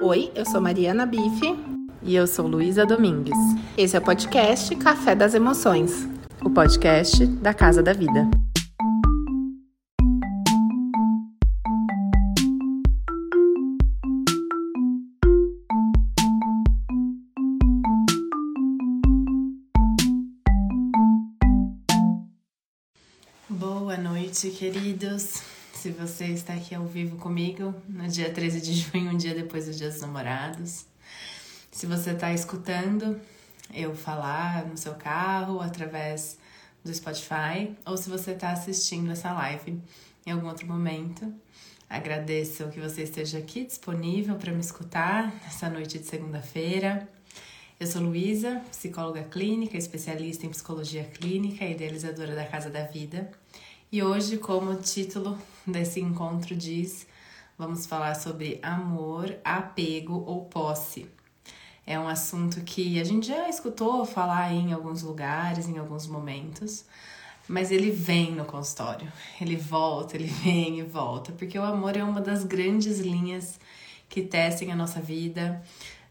Oi, eu sou Mariana Bife. E eu sou Luísa Domingues. Esse é o podcast Café das Emoções o podcast da Casa da Vida. Boa noite, queridos. Se você está aqui ao vivo comigo no dia 13 de junho, um dia depois dos Dias dos Namorados. Se você está escutando eu falar no seu carro, através do Spotify, ou se você está assistindo essa live em algum outro momento. Agradeço que você esteja aqui disponível para me escutar nessa noite de segunda-feira. Eu sou Luísa, psicóloga clínica, especialista em psicologia clínica e idealizadora da Casa da Vida. E hoje, como título desse encontro diz, vamos falar sobre amor, apego ou posse. É um assunto que a gente já escutou falar em alguns lugares, em alguns momentos, mas ele vem no consultório. Ele volta, ele vem e volta, porque o amor é uma das grandes linhas que tecem a nossa vida.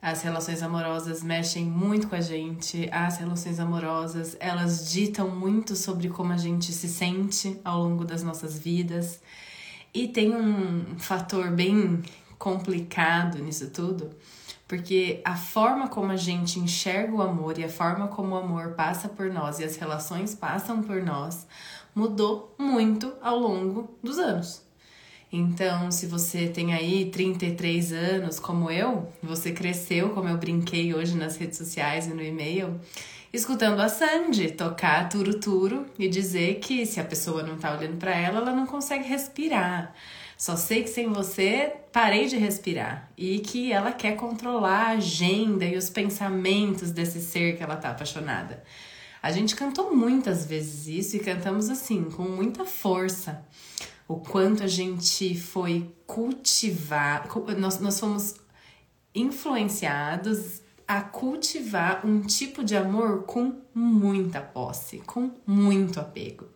As relações amorosas mexem muito com a gente. As relações amorosas, elas ditam muito sobre como a gente se sente ao longo das nossas vidas. E tem um fator bem complicado nisso tudo, porque a forma como a gente enxerga o amor e a forma como o amor passa por nós e as relações passam por nós mudou muito ao longo dos anos. Então, se você tem aí 33 anos, como eu, você cresceu, como eu brinquei hoje nas redes sociais e no e-mail, escutando a Sandy tocar turo turo e dizer que se a pessoa não tá olhando para ela, ela não consegue respirar. Só sei que sem você parei de respirar e que ela quer controlar a agenda e os pensamentos desse ser que ela tá apaixonada. A gente cantou muitas vezes isso e cantamos assim, com muita força o quanto a gente foi cultivar, nós, nós fomos influenciados a cultivar um tipo de amor com muita posse, com muito apego.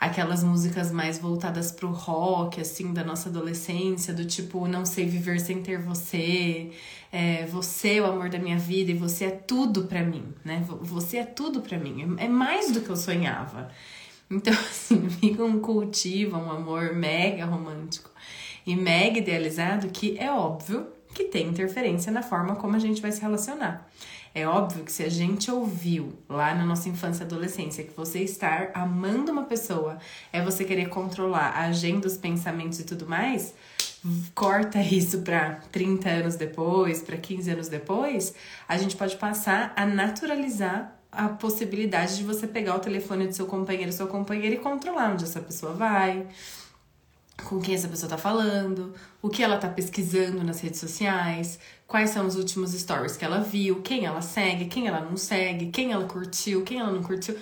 Aquelas músicas mais voltadas pro rock, assim, da nossa adolescência, do tipo, não sei viver sem ter você, é, você é o amor da minha vida e você é tudo para mim, né? Você é tudo para mim, é mais do que eu sonhava. Então, assim, fica um cultivo, um amor mega romântico e mega idealizado que é óbvio que tem interferência na forma como a gente vai se relacionar. É óbvio que se a gente ouviu lá na nossa infância e adolescência que você estar amando uma pessoa é você querer controlar a agenda, os pensamentos e tudo mais, corta isso para 30 anos depois, para 15 anos depois, a gente pode passar a naturalizar a possibilidade de você pegar o telefone do seu companheiro, sua companheira e controlar onde essa pessoa vai, com quem essa pessoa tá falando, o que ela tá pesquisando nas redes sociais, quais são os últimos stories que ela viu, quem ela segue, quem ela não segue, quem ela curtiu, quem ela não curtiu.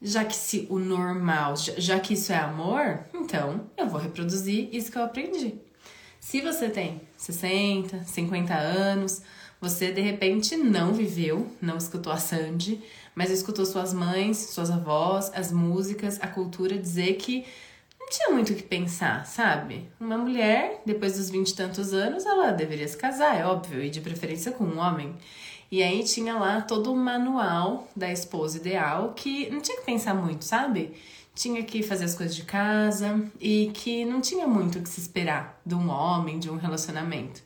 Já que se o normal, já que isso é amor, então eu vou reproduzir isso que eu aprendi. Se você tem 60, 50 anos, você de repente não viveu, não escutou a Sandy, mas escutou suas mães, suas avós, as músicas, a cultura dizer que não tinha muito o que pensar, sabe? Uma mulher, depois dos vinte e tantos anos, ela deveria se casar, é óbvio, e de preferência com um homem. E aí tinha lá todo o manual da esposa ideal que não tinha que pensar muito, sabe? Tinha que fazer as coisas de casa e que não tinha muito o que se esperar de um homem, de um relacionamento.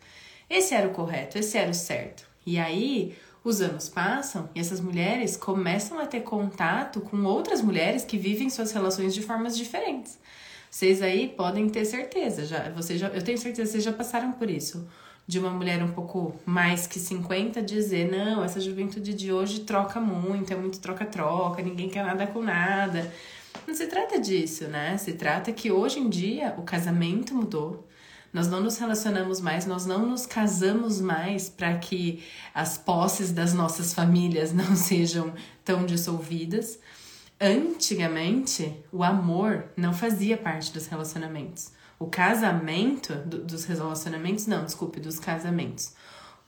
Esse era o correto, esse era o certo. E aí, os anos passam e essas mulheres começam a ter contato com outras mulheres que vivem suas relações de formas diferentes. Vocês aí podem ter certeza, já, vocês já, eu tenho certeza que vocês já passaram por isso. De uma mulher um pouco mais que 50 dizer: não, essa juventude de hoje troca muito, é muito troca-troca, ninguém quer nada com nada. Não se trata disso, né? Se trata que hoje em dia o casamento mudou, nós não nos relacionamos mais, nós não nos casamos mais para que as posses das nossas famílias não sejam tão dissolvidas. Antigamente, o amor não fazia parte dos relacionamentos. O casamento do, dos relacionamentos, não, desculpe, dos casamentos.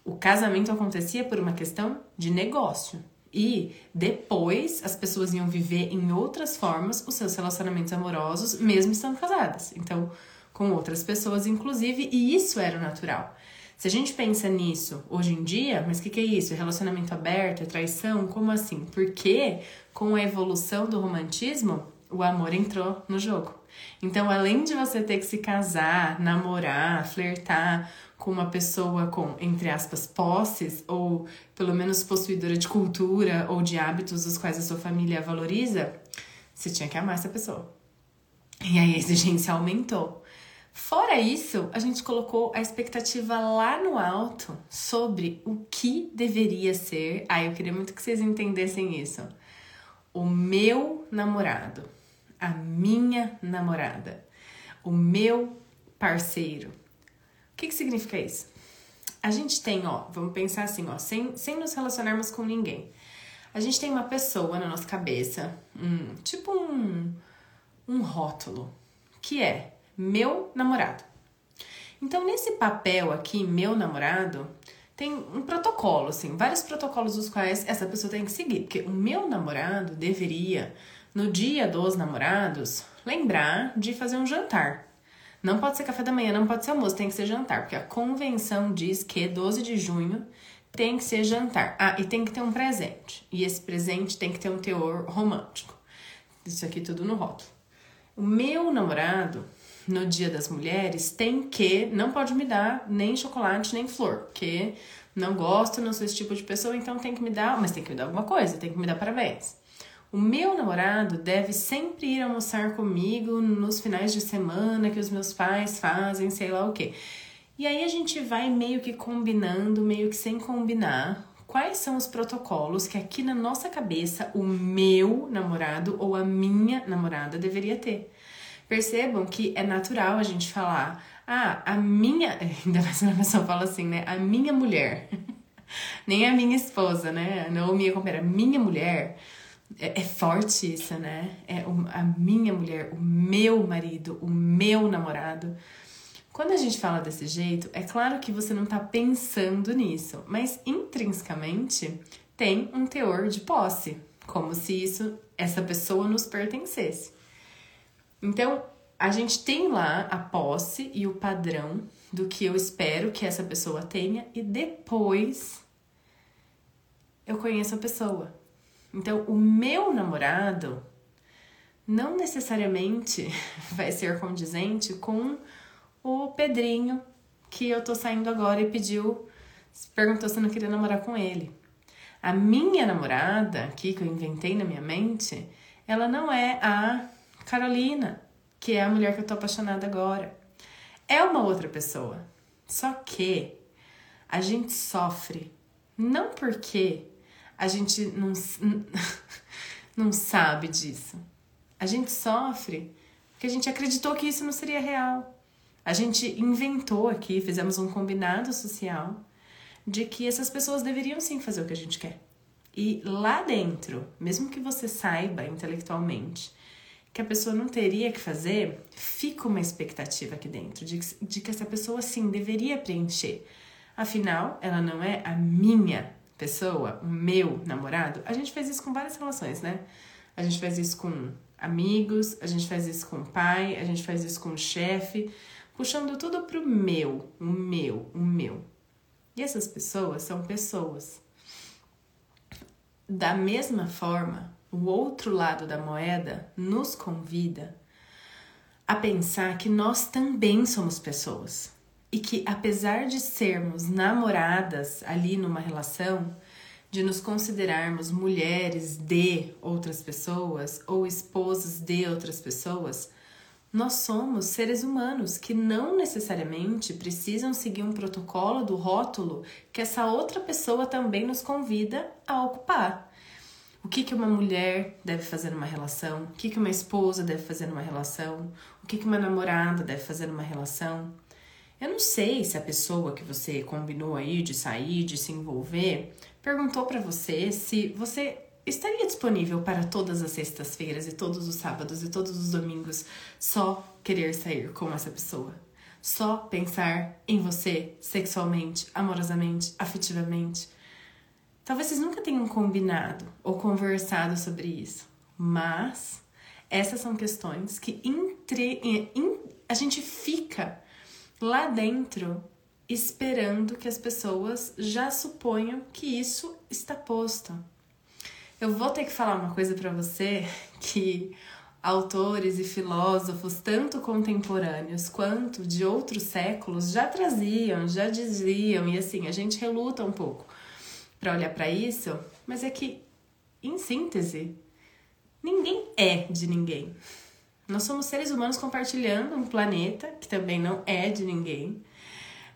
O casamento acontecia por uma questão de negócio. E depois as pessoas iam viver em outras formas os seus relacionamentos amorosos, mesmo estando casadas. Então, com outras pessoas, inclusive, e isso era o natural. Se a gente pensa nisso hoje em dia, mas o que, que é isso? Relacionamento aberto, é traição? Como assim? Porque com a evolução do romantismo, o amor entrou no jogo. Então, além de você ter que se casar, namorar, flertar com uma pessoa com, entre aspas, posses, ou pelo menos possuidora de cultura ou de hábitos dos quais a sua família valoriza, você tinha que amar essa pessoa. E aí a exigência aumentou. Fora isso, a gente colocou a expectativa lá no alto sobre o que deveria ser. Ah, eu queria muito que vocês entendessem isso. O meu namorado, a minha namorada, o meu parceiro. O que, que significa isso? A gente tem, ó, vamos pensar assim, ó, sem, sem nos relacionarmos com ninguém. A gente tem uma pessoa na nossa cabeça, um, tipo um, um rótulo, que é meu namorado. Então, nesse papel aqui, meu namorado, tem um protocolo, assim, vários protocolos dos quais essa pessoa tem que seguir. Porque o meu namorado deveria, no dia dos namorados, lembrar de fazer um jantar. Não pode ser café da manhã, não pode ser almoço, tem que ser jantar, porque a convenção diz que 12 de junho tem que ser jantar. Ah, e tem que ter um presente. E esse presente tem que ter um teor romântico. Isso aqui tudo no rótulo. O meu namorado, no Dia das Mulheres, tem que. Não pode me dar nem chocolate nem flor, porque não gosto, não sou esse tipo de pessoa, então tem que me dar. Mas tem que me dar alguma coisa, tem que me dar parabéns. O meu namorado deve sempre ir almoçar comigo nos finais de semana que os meus pais fazem, sei lá o quê. E aí a gente vai meio que combinando, meio que sem combinar, quais são os protocolos que aqui na nossa cabeça o meu namorado ou a minha namorada deveria ter. Percebam que é natural a gente falar, ah, a minha. Ainda mais quando a pessoa fala assim, né? A minha mulher. Nem a minha esposa, né? Não minha companheira, minha mulher. É, é, forte isso, né? É a minha mulher, o meu marido, o meu namorado. Quando a gente fala desse jeito, é claro que você não está pensando nisso, mas intrinsecamente tem um teor de posse, como se isso, essa pessoa nos pertencesse. Então, a gente tem lá a posse e o padrão do que eu espero que essa pessoa tenha e depois eu conheço a pessoa. Então, o meu namorado não necessariamente vai ser condizente com o Pedrinho, que eu tô saindo agora e pediu, perguntou se eu não queria namorar com ele. A minha namorada, aqui que eu inventei na minha mente, ela não é a Carolina, que é a mulher que eu tô apaixonada agora. É uma outra pessoa. Só que a gente sofre não porque a gente não, não sabe disso. A gente sofre porque a gente acreditou que isso não seria real. A gente inventou aqui, fizemos um combinado social de que essas pessoas deveriam sim fazer o que a gente quer. E lá dentro, mesmo que você saiba intelectualmente que a pessoa não teria que fazer, fica uma expectativa aqui dentro de, de que essa pessoa sim deveria preencher. Afinal, ela não é a minha pessoa, o meu namorado. A gente faz isso com várias relações, né? A gente faz isso com amigos, a gente faz isso com o pai, a gente faz isso com o chefe puxando tudo pro meu, o meu, o meu. E essas pessoas são pessoas. Da mesma forma, o outro lado da moeda nos convida a pensar que nós também somos pessoas e que, apesar de sermos namoradas ali numa relação, de nos considerarmos mulheres de outras pessoas ou esposas de outras pessoas, nós somos seres humanos que não necessariamente precisam seguir um protocolo do rótulo que essa outra pessoa também nos convida a ocupar. O que, que uma mulher deve fazer numa relação? O que, que uma esposa deve fazer numa relação? O que, que uma namorada deve fazer numa relação? Eu não sei se a pessoa que você combinou aí de sair, de se envolver, perguntou para você se você estaria disponível para todas as sextas-feiras e todos os sábados e todos os domingos só querer sair com essa pessoa. Só pensar em você sexualmente, amorosamente, afetivamente. Talvez vocês nunca tenham combinado ou conversado sobre isso, mas essas são questões que entre, in, a gente fica lá dentro esperando que as pessoas já suponham que isso está posto. Eu vou ter que falar uma coisa para você que autores e filósofos, tanto contemporâneos quanto de outros séculos, já traziam, já diziam, e assim, a gente reluta um pouco para olhar para isso, mas é que, em síntese, ninguém é de ninguém. Nós somos seres humanos compartilhando um planeta que também não é de ninguém.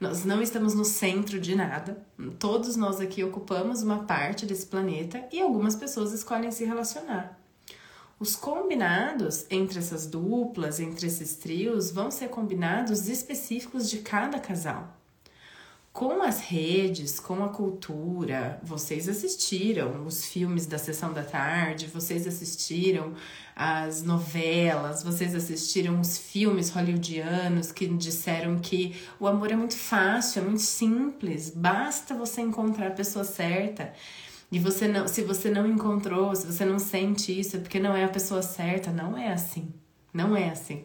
Nós não estamos no centro de nada. Todos nós aqui ocupamos uma parte desse planeta e algumas pessoas escolhem se relacionar. Os combinados entre essas duplas, entre esses trios, vão ser combinados específicos de cada casal. Com as redes, com a cultura, vocês assistiram os filmes da sessão da tarde, vocês assistiram as novelas, vocês assistiram os filmes hollywoodianos que disseram que o amor é muito fácil, é muito simples, basta você encontrar a pessoa certa. E você não, se você não encontrou, se você não sente isso, é porque não é a pessoa certa. Não é assim. Não é assim.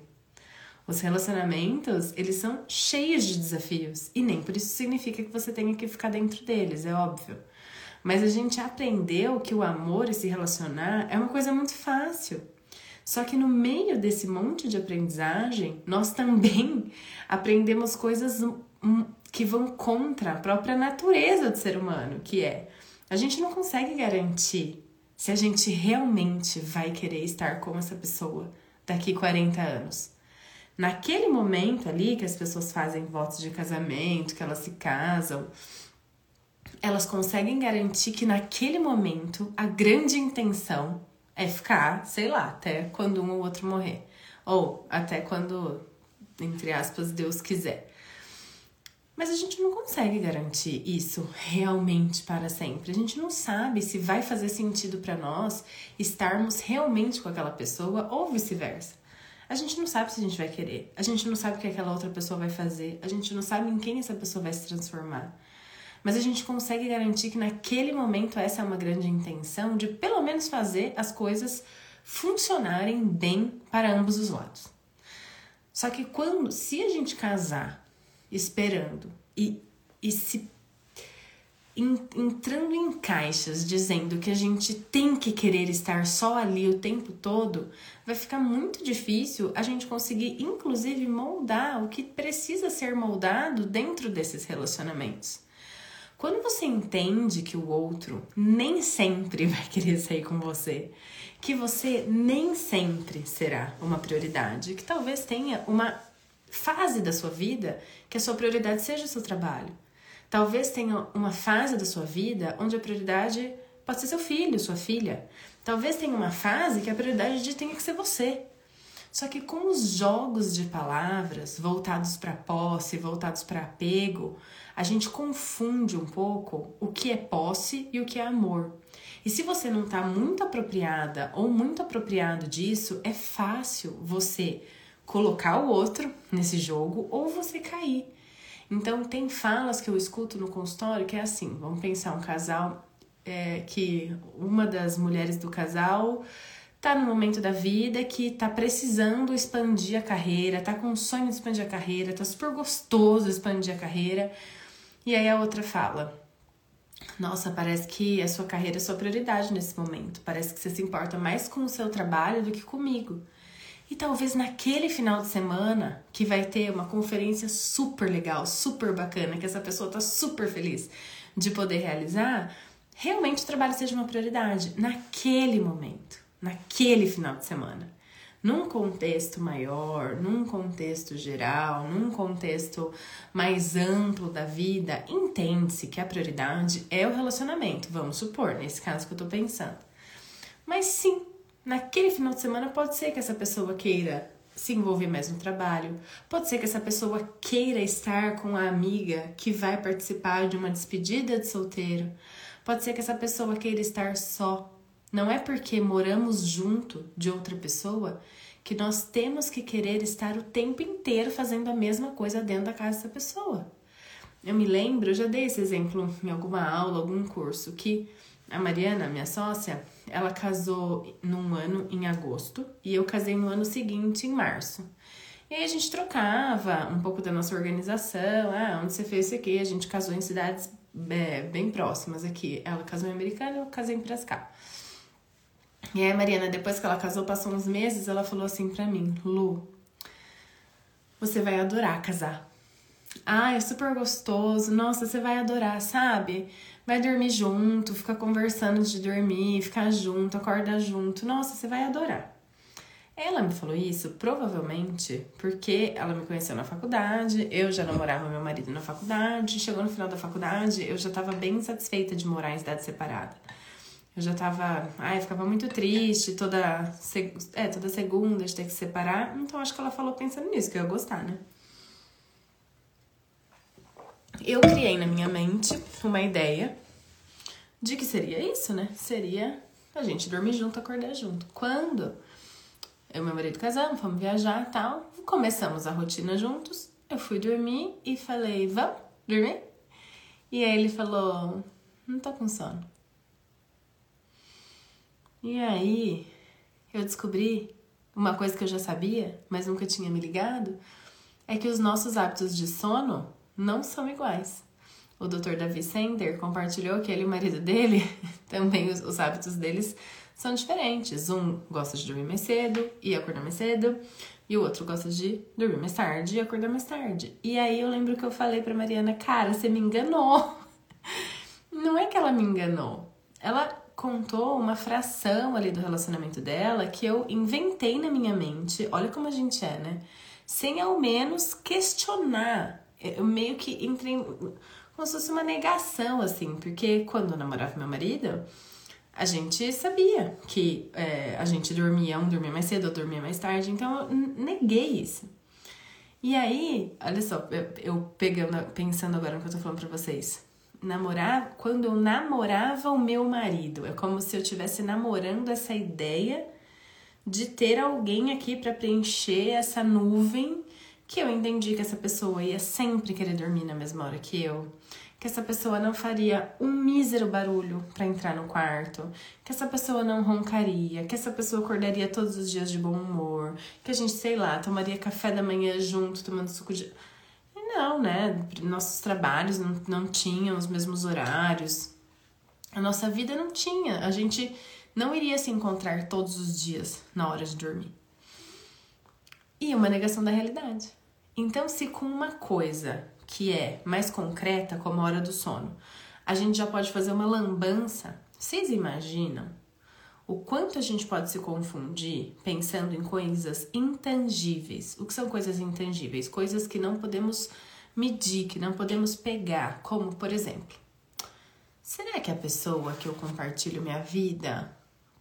Os relacionamentos, eles são cheios de desafios. E nem por isso significa que você tenha que ficar dentro deles, é óbvio. Mas a gente aprendeu que o amor e se relacionar é uma coisa muito fácil. Só que no meio desse monte de aprendizagem, nós também aprendemos coisas que vão contra a própria natureza do ser humano, que é a gente não consegue garantir se a gente realmente vai querer estar com essa pessoa daqui 40 anos. Naquele momento ali que as pessoas fazem votos de casamento, que elas se casam, elas conseguem garantir que naquele momento a grande intenção é ficar, sei lá, até quando um ou outro morrer. Ou até quando, entre aspas, Deus quiser. Mas a gente não consegue garantir isso realmente para sempre. A gente não sabe se vai fazer sentido para nós estarmos realmente com aquela pessoa ou vice-versa. A gente não sabe se a gente vai querer. A gente não sabe o que aquela outra pessoa vai fazer. A gente não sabe em quem essa pessoa vai se transformar. Mas a gente consegue garantir que naquele momento essa é uma grande intenção de pelo menos fazer as coisas funcionarem bem para ambos os lados. Só que quando, se a gente casar esperando e, e se entrando em caixas dizendo que a gente tem que querer estar só ali o tempo todo, vai ficar muito difícil a gente conseguir, inclusive, moldar o que precisa ser moldado dentro desses relacionamentos. Quando você entende que o outro nem sempre vai querer sair com você, que você nem sempre será uma prioridade, que talvez tenha uma fase da sua vida que a sua prioridade seja o seu trabalho. Talvez tenha uma fase da sua vida onde a prioridade pode ser seu filho, sua filha. Talvez tenha uma fase que a prioridade tenha que ser você. Só que com os jogos de palavras voltados para posse, voltados para apego, a gente confunde um pouco o que é posse e o que é amor. E se você não está muito apropriada ou muito apropriado disso, é fácil você colocar o outro nesse jogo ou você cair. Então, tem falas que eu escuto no consultório que é assim: vamos pensar um casal é, que uma das mulheres do casal tá no momento da vida que tá precisando expandir a carreira, tá com um sonho de expandir a carreira, tá super gostoso expandir a carreira. E aí a outra fala: Nossa, parece que a sua carreira é sua prioridade nesse momento. Parece que você se importa mais com o seu trabalho do que comigo. E talvez naquele final de semana que vai ter uma conferência super legal, super bacana, que essa pessoa tá super feliz de poder realizar, realmente o trabalho seja uma prioridade naquele momento, naquele final de semana. Num contexto maior, num contexto geral, num contexto mais amplo da vida, entende-se que a prioridade é o relacionamento, vamos supor, nesse caso que eu tô pensando. Mas sim, Naquele final de semana pode ser que essa pessoa queira se envolver mais no trabalho, pode ser que essa pessoa queira estar com a amiga que vai participar de uma despedida de solteiro, pode ser que essa pessoa queira estar só. Não é porque moramos junto de outra pessoa que nós temos que querer estar o tempo inteiro fazendo a mesma coisa dentro da casa dessa pessoa. Eu me lembro, eu já dei esse exemplo em alguma aula, algum curso, que a Mariana, minha sócia, ela casou num ano em agosto e eu casei no ano seguinte, em março. E aí a gente trocava um pouco da nossa organização, ah, onde você fez isso aqui? A gente casou em cidades é, bem próximas aqui. Ela casou em Americana, eu casei em Piracicaba. E aí a Mariana, depois que ela casou, passou uns meses, ela falou assim pra mim, Lu, você vai adorar casar. Ah, é super gostoso, nossa, você vai adorar, sabe? Vai dormir junto, ficar conversando de dormir, ficar junto, acordar junto. Nossa, você vai adorar. Ela me falou isso provavelmente porque ela me conheceu na faculdade, eu já namorava meu marido na faculdade, chegou no final da faculdade, eu já estava bem insatisfeita de morar em cidade separada. Eu já tava, ai, ficava muito triste toda, é, toda segunda de ter que se separar, então acho que ela falou pensando nisso, que eu ia gostar, né? Eu criei na minha mente uma ideia de que seria isso, né? Seria a gente dormir junto, acordar junto. Quando eu e meu marido casamos, fomos viajar e tal, começamos a rotina juntos, eu fui dormir e falei, vamos dormir? E aí ele falou, não tô com sono. E aí eu descobri uma coisa que eu já sabia, mas nunca tinha me ligado, é que os nossos hábitos de sono não são iguais. O Dr. Davi Sender compartilhou que ele e o marido dele, também os, os hábitos deles são diferentes. Um gosta de dormir mais cedo e acordar mais cedo, e o outro gosta de dormir mais tarde e acordar mais tarde. E aí eu lembro que eu falei pra Mariana, cara, você me enganou. Não é que ela me enganou. Ela contou uma fração ali do relacionamento dela que eu inventei na minha mente. Olha como a gente é, né? Sem ao menos questionar. Eu meio que entrei como se fosse uma negação, assim, porque quando eu namorava meu marido, a gente sabia que é, a gente dormia, um dormia mais cedo, outro dormia mais tarde, então eu neguei isso. E aí, olha só, eu, eu pegando, pensando agora no que eu tô falando pra vocês namorar, quando eu namorava o meu marido, é como se eu estivesse namorando essa ideia de ter alguém aqui para preencher essa nuvem que eu entendi que essa pessoa ia sempre querer dormir na mesma hora que eu, que essa pessoa não faria um mísero barulho para entrar no quarto, que essa pessoa não roncaria, que essa pessoa acordaria todos os dias de bom humor, que a gente, sei lá, tomaria café da manhã junto, tomando suco de não, né? Nossos trabalhos não, não tinham os mesmos horários. A nossa vida não tinha. A gente não iria se encontrar todos os dias na hora de dormir. E uma negação da realidade. Então, se com uma coisa que é mais concreta, como a hora do sono, a gente já pode fazer uma lambança, vocês imaginam o quanto a gente pode se confundir pensando em coisas intangíveis. O que são coisas intangíveis? Coisas que não podemos medir, que não podemos pegar, como por exemplo, será que a pessoa que eu compartilho minha vida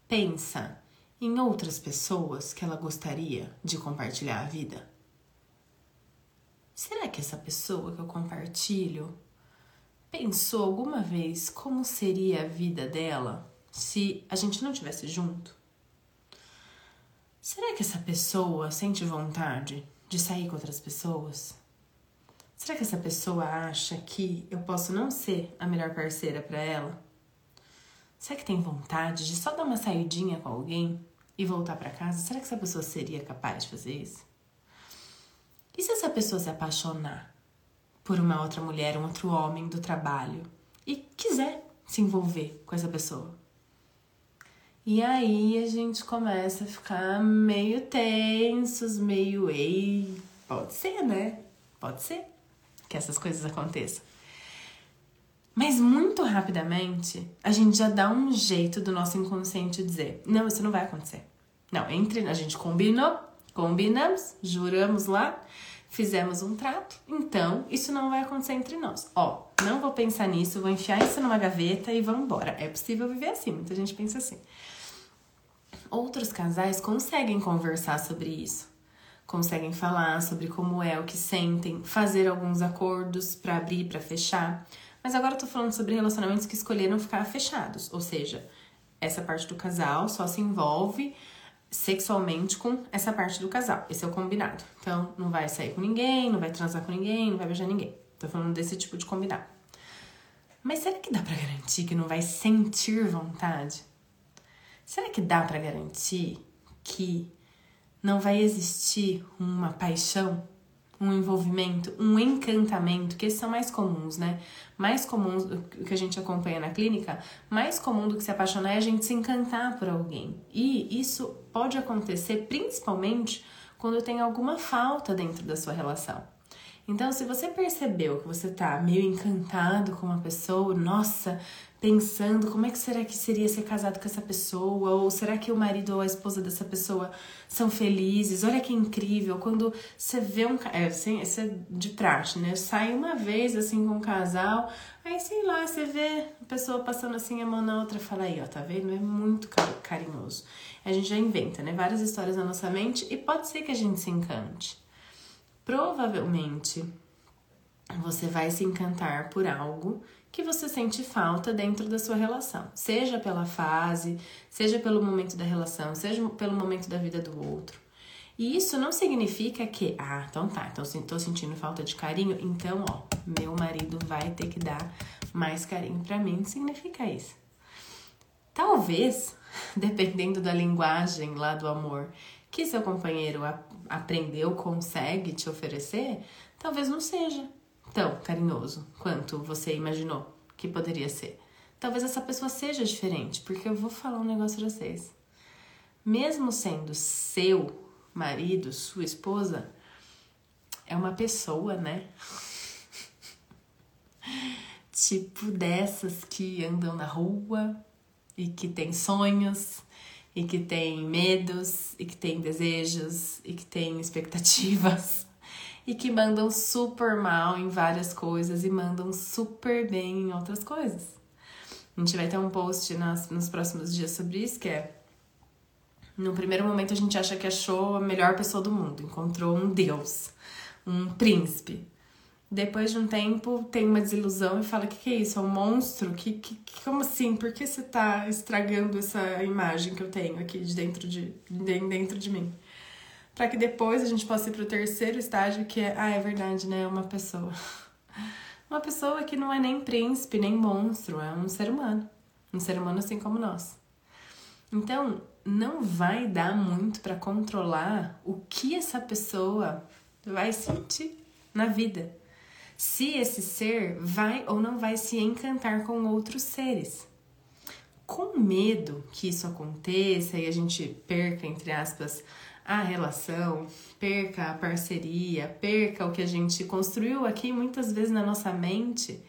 pensa em outras pessoas que ela gostaria de compartilhar a vida? Será que essa pessoa que eu compartilho pensou alguma vez como seria a vida dela se a gente não tivesse junto? Será que essa pessoa sente vontade de sair com outras pessoas? Será que essa pessoa acha que eu posso não ser a melhor parceira para ela? Será que tem vontade de só dar uma saidinha com alguém e voltar para casa? Será que essa pessoa seria capaz de fazer isso? E se essa pessoa se apaixonar por uma outra mulher, um outro homem do trabalho e quiser se envolver com essa pessoa? E aí a gente começa a ficar meio tensos, meio ei, pode ser, né? Pode ser que essas coisas aconteçam. Mas muito rapidamente, a gente já dá um jeito do nosso inconsciente dizer: não, isso não vai acontecer. Não, entre a gente combinou, combinamos, juramos lá, fizemos um trato, então isso não vai acontecer entre nós. Ó, não vou pensar nisso, vou enfiar isso numa gaveta e vamos embora. É possível viver assim, muita gente pensa assim. Outros casais conseguem conversar sobre isso conseguem falar sobre como é, o que sentem, fazer alguns acordos para abrir, para fechar. Mas agora eu tô falando sobre relacionamentos que escolheram ficar fechados, ou seja, essa parte do casal só se envolve sexualmente com essa parte do casal. Esse é o combinado. Então, não vai sair com ninguém, não vai transar com ninguém, não vai beijar ninguém. Tô falando desse tipo de combinado. Mas será que dá para garantir que não vai sentir vontade? Será que dá para garantir que não vai existir uma paixão, um envolvimento, um encantamento, que esses são mais comuns, né? Mais comuns que a gente acompanha na clínica, mais comum do que se apaixonar é a gente se encantar por alguém. E isso pode acontecer principalmente quando tem alguma falta dentro da sua relação. Então, se você percebeu que você tá meio encantado com uma pessoa, nossa, pensando como é que será que seria ser casado com essa pessoa, ou será que o marido ou a esposa dessa pessoa são felizes? Olha que incrível, quando você vê um é, assim, isso é de praxe, né? Sai uma vez assim com um casal, aí sei lá, você vê a pessoa passando assim a mão na outra, fala aí, ó, tá vendo? É muito carinhoso. A gente já inventa, né? Várias histórias na nossa mente e pode ser que a gente se encante provavelmente você vai se encantar por algo que você sente falta dentro da sua relação, seja pela fase, seja pelo momento da relação, seja pelo momento da vida do outro. E isso não significa que, ah, então tá, então tô sentindo falta de carinho, então, ó, meu marido vai ter que dar mais carinho para mim. Não significa isso. Talvez, dependendo da linguagem lá do amor que seu companheiro aprendeu, consegue te oferecer, talvez não seja tão carinhoso quanto você imaginou que poderia ser. Talvez essa pessoa seja diferente, porque eu vou falar um negócio pra vocês. Mesmo sendo seu marido, sua esposa, é uma pessoa, né? tipo dessas que andam na rua e que tem sonhos e que tem medos, e que tem desejos, e que tem expectativas, e que mandam super mal em várias coisas e mandam super bem em outras coisas. A gente vai ter um post nas, nos próximos dias sobre isso, que é no primeiro momento a gente acha que achou a melhor pessoa do mundo, encontrou um deus, um príncipe. Depois de um tempo, tem uma desilusão e fala: O que, que é isso? É um monstro? Que, que, como assim? Por que você tá estragando essa imagem que eu tenho aqui de dentro de, de dentro de mim? Para que depois a gente possa ir pro terceiro estágio, que é: Ah, é verdade, né? É uma pessoa. Uma pessoa que não é nem príncipe, nem monstro, é um ser humano. Um ser humano assim como nós. Então, não vai dar muito para controlar o que essa pessoa vai sentir na vida se esse ser vai ou não vai se encantar com outros seres. Com medo que isso aconteça e a gente perca, entre aspas, a relação, perca a parceria, perca o que a gente construiu aqui muitas vezes na nossa mente,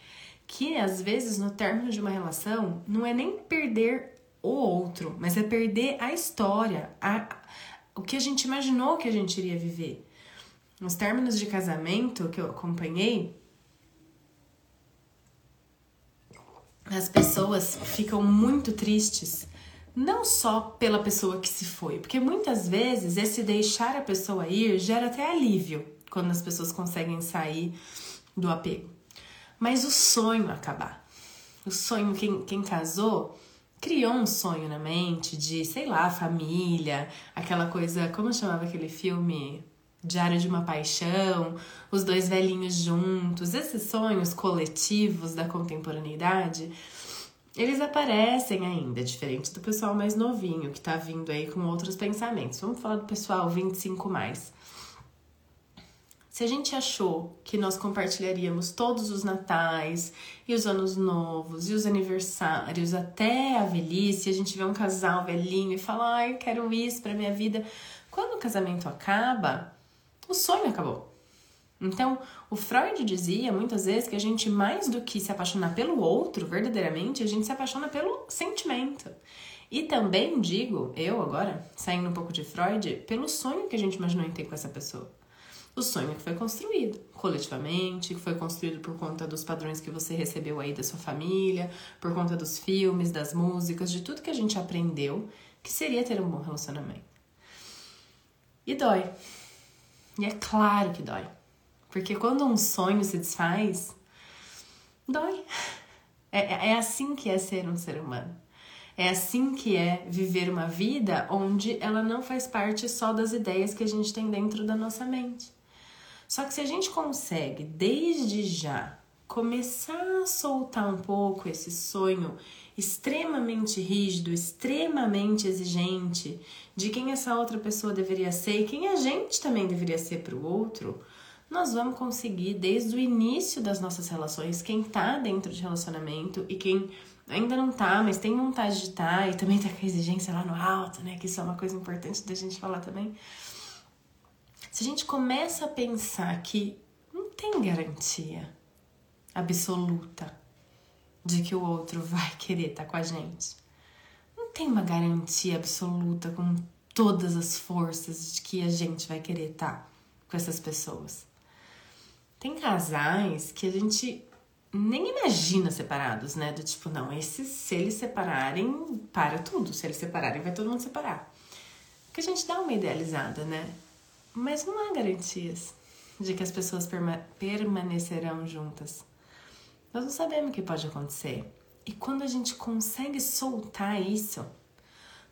que às vezes no término de uma relação não é nem perder o outro, mas é perder a história, a, o que a gente imaginou que a gente iria viver. Nos términos de casamento que eu acompanhei, as pessoas ficam muito tristes, não só pela pessoa que se foi, porque muitas vezes esse deixar a pessoa ir gera até alívio quando as pessoas conseguem sair do apego. Mas o sonho acabar. O sonho, quem, quem casou, criou um sonho na mente de, sei lá, família, aquela coisa, como chamava aquele filme? Diário de uma Paixão, os dois velhinhos juntos, esses sonhos coletivos da contemporaneidade, eles aparecem ainda, diferente do pessoal mais novinho que tá vindo aí com outros pensamentos. Vamos falar do pessoal 25 mais. Se a gente achou que nós compartilharíamos todos os natais e os anos novos e os aniversários até a velhice, a gente vê um casal velhinho e fala: "Ai, quero isso para minha vida". Quando o casamento acaba, o sonho acabou. Então, o Freud dizia muitas vezes que a gente, mais do que se apaixonar pelo outro, verdadeiramente, a gente se apaixona pelo sentimento. E também digo, eu agora, saindo um pouco de Freud, pelo sonho que a gente imaginou em ter com essa pessoa. O sonho que foi construído coletivamente, que foi construído por conta dos padrões que você recebeu aí da sua família, por conta dos filmes, das músicas, de tudo que a gente aprendeu que seria ter um bom relacionamento. E dói. E é claro que dói. Porque quando um sonho se desfaz, dói. É, é, é assim que é ser um ser humano. É assim que é viver uma vida onde ela não faz parte só das ideias que a gente tem dentro da nossa mente. Só que se a gente consegue, desde já, começar a soltar um pouco esse sonho extremamente rígido, extremamente exigente de quem essa outra pessoa deveria ser e quem a gente também deveria ser para o outro, nós vamos conseguir desde o início das nossas relações, quem tá dentro de relacionamento e quem ainda não tá, mas tem vontade de tá, e também tá com a exigência lá no alto, né? Que isso é uma coisa importante da gente falar também. Se a gente começa a pensar que não tem garantia absoluta de que o outro vai querer estar tá com a gente, não tem uma garantia absoluta com todas as forças de que a gente vai querer estar tá com essas pessoas. Tem casais que a gente nem imagina separados, né? Do tipo, não, esses, se eles separarem, para tudo. Se eles separarem, vai todo mundo separar. Porque a gente dá uma idealizada, né? Mas não há garantias de que as pessoas perma permanecerão juntas. Nós não sabemos o que pode acontecer. E quando a gente consegue soltar isso,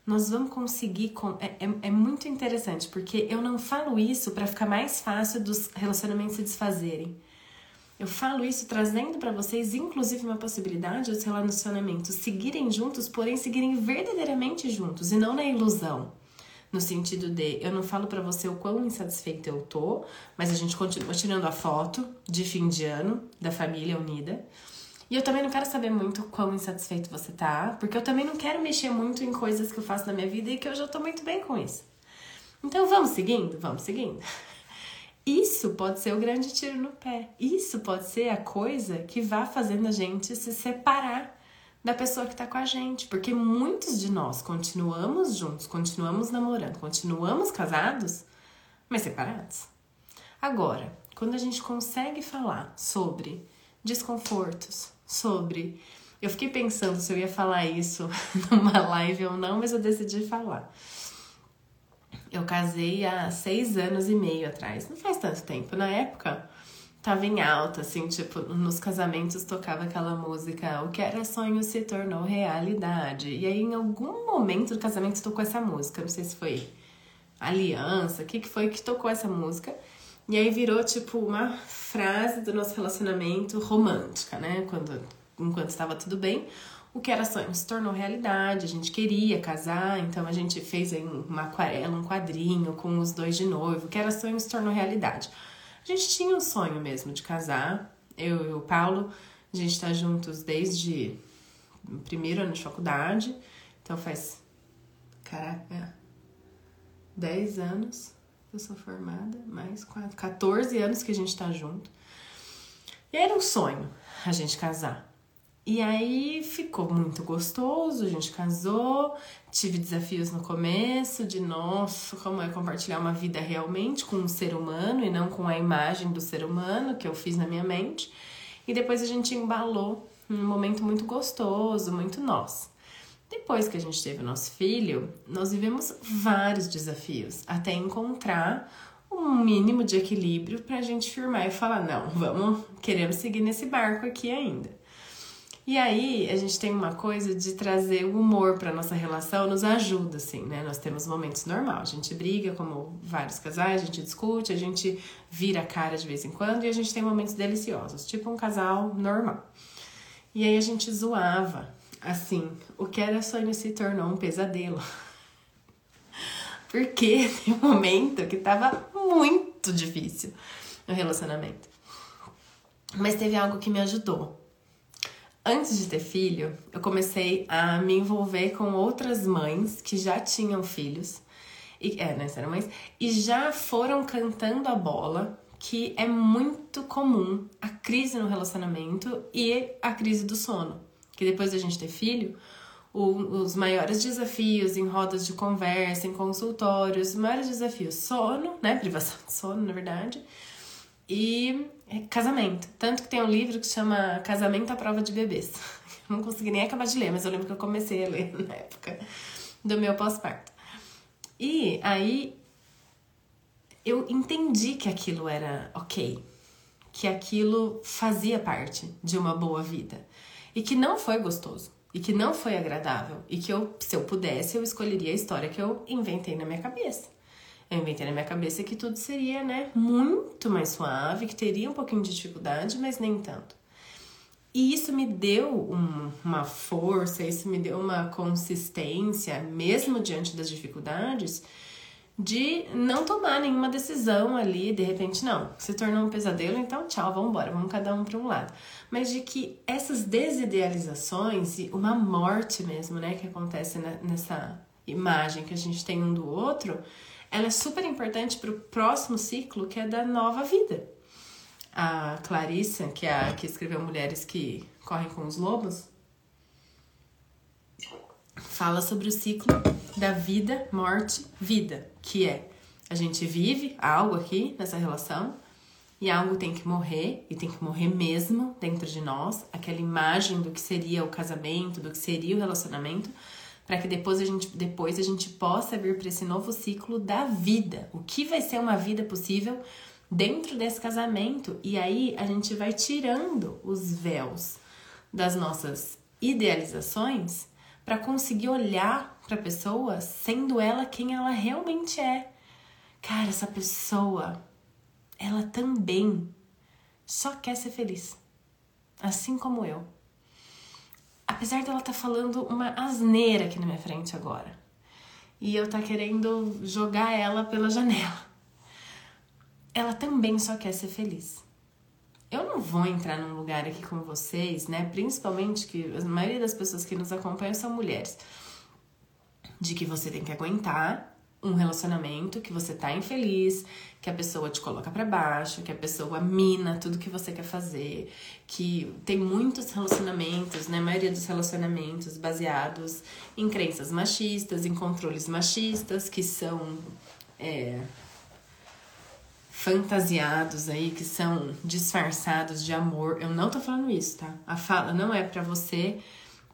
nós vamos conseguir. É, é, é muito interessante, porque eu não falo isso para ficar mais fácil dos relacionamentos se desfazerem. Eu falo isso trazendo para vocês, inclusive, uma possibilidade dos relacionamentos seguirem juntos, porém seguirem verdadeiramente juntos e não na ilusão. No sentido de, eu não falo para você o quão insatisfeita eu tô, mas a gente continua tirando a foto de fim de ano da família unida. E eu também não quero saber muito quão insatisfeito você tá, porque eu também não quero mexer muito em coisas que eu faço na minha vida e que eu já tô muito bem com isso. Então vamos seguindo? Vamos seguindo. Isso pode ser o grande tiro no pé. Isso pode ser a coisa que vá fazendo a gente se separar da pessoa que está com a gente, porque muitos de nós continuamos juntos, continuamos namorando, continuamos casados, mas separados. Agora, quando a gente consegue falar sobre desconfortos, sobre. Eu fiquei pensando se eu ia falar isso numa live ou não, mas eu decidi falar. Eu casei há seis anos e meio atrás. Não faz tanto tempo. Na época, tava em alta, assim, tipo, nos casamentos tocava aquela música O que era sonho se tornou realidade. E aí, em algum momento do casamento, tocou essa música. Não sei se foi Aliança, o que, que foi que tocou essa música. E aí virou, tipo, uma frase do nosso relacionamento romântica, né? Quando, enquanto estava tudo bem o que era sonho se tornou realidade, a gente queria casar, então a gente fez aí uma aquarela, um quadrinho com os dois de noivo, o que era sonho se tornou realidade. A gente tinha um sonho mesmo de casar, eu e o Paulo, a gente tá juntos desde o primeiro ano de faculdade, então faz, caraca, 10 anos eu sou formada, mais 4, 14 anos que a gente tá junto. E era um sonho a gente casar. E aí ficou muito gostoso, a gente casou, tive desafios no começo de nossa, como é compartilhar uma vida realmente com um ser humano e não com a imagem do ser humano que eu fiz na minha mente. E depois a gente embalou um momento muito gostoso, muito nós. Depois que a gente teve o nosso filho, nós vivemos vários desafios até encontrar um mínimo de equilíbrio para a gente firmar e falar: não, vamos, queremos seguir nesse barco aqui ainda. E aí, a gente tem uma coisa de trazer o humor para nossa relação, nos ajuda, assim, né? Nós temos momentos normais, a gente briga, como vários casais, a gente discute, a gente vira a cara de vez em quando e a gente tem momentos deliciosos, tipo um casal normal. E aí a gente zoava, assim, o que era sonho se tornou um pesadelo. Porque tem um momento que tava muito difícil no relacionamento. Mas teve algo que me ajudou Antes de ter filho, eu comecei a me envolver com outras mães que já tinham filhos, e, é, né, eram mães, e já foram cantando a bola que é muito comum a crise no relacionamento e a crise do sono. Que depois da gente ter filho, o, os maiores desafios em rodas de conversa, em consultórios, os maiores desafios, sono, né? Privação de sono, na verdade, e casamento. Tanto que tem um livro que chama Casamento à Prova de Bebês. não consegui nem acabar de ler, mas eu lembro que eu comecei a ler na época do meu pós-parto. E aí eu entendi que aquilo era ok, que aquilo fazia parte de uma boa vida e que não foi gostoso e que não foi agradável e que eu, se eu pudesse, eu escolheria a história que eu inventei na minha cabeça. Eu inventei na minha cabeça que tudo seria, né, muito mais suave, que teria um pouquinho de dificuldade, mas nem tanto. E isso me deu um, uma força, isso me deu uma consistência, mesmo diante das dificuldades, de não tomar nenhuma decisão ali, de repente, não, se tornou um pesadelo, então tchau, vamos embora, vamos cada um para um lado. Mas de que essas desidealizações e uma morte mesmo, né, que acontece nessa imagem que a gente tem um do outro, ela é super importante para o próximo ciclo, que é da nova vida. A Clarissa, que é a que escreveu Mulheres que Correm com os Lobos, fala sobre o ciclo da vida, morte, vida, que é a gente vive algo aqui nessa relação e algo tem que morrer e tem que morrer mesmo dentro de nós, aquela imagem do que seria o casamento, do que seria o relacionamento, para que depois a gente depois a gente possa vir para esse novo ciclo da vida. O que vai ser uma vida possível dentro desse casamento? E aí a gente vai tirando os véus das nossas idealizações para conseguir olhar para a pessoa sendo ela quem ela realmente é. Cara, essa pessoa, ela também só quer ser feliz, assim como eu apesar dela estar tá falando uma asneira aqui na minha frente agora, e eu tá querendo jogar ela pela janela, ela também só quer ser feliz. Eu não vou entrar num lugar aqui com vocês, né? Principalmente que a maioria das pessoas que nos acompanham são mulheres. De que você tem que aguentar um relacionamento que você tá infeliz, que a pessoa te coloca para baixo, que a pessoa mina tudo que você quer fazer, que tem muitos relacionamentos, né, a maioria dos relacionamentos baseados em crenças machistas, em controles machistas, que são é, fantasiados aí, que são disfarçados de amor. Eu não tô falando isso, tá? A fala não é para você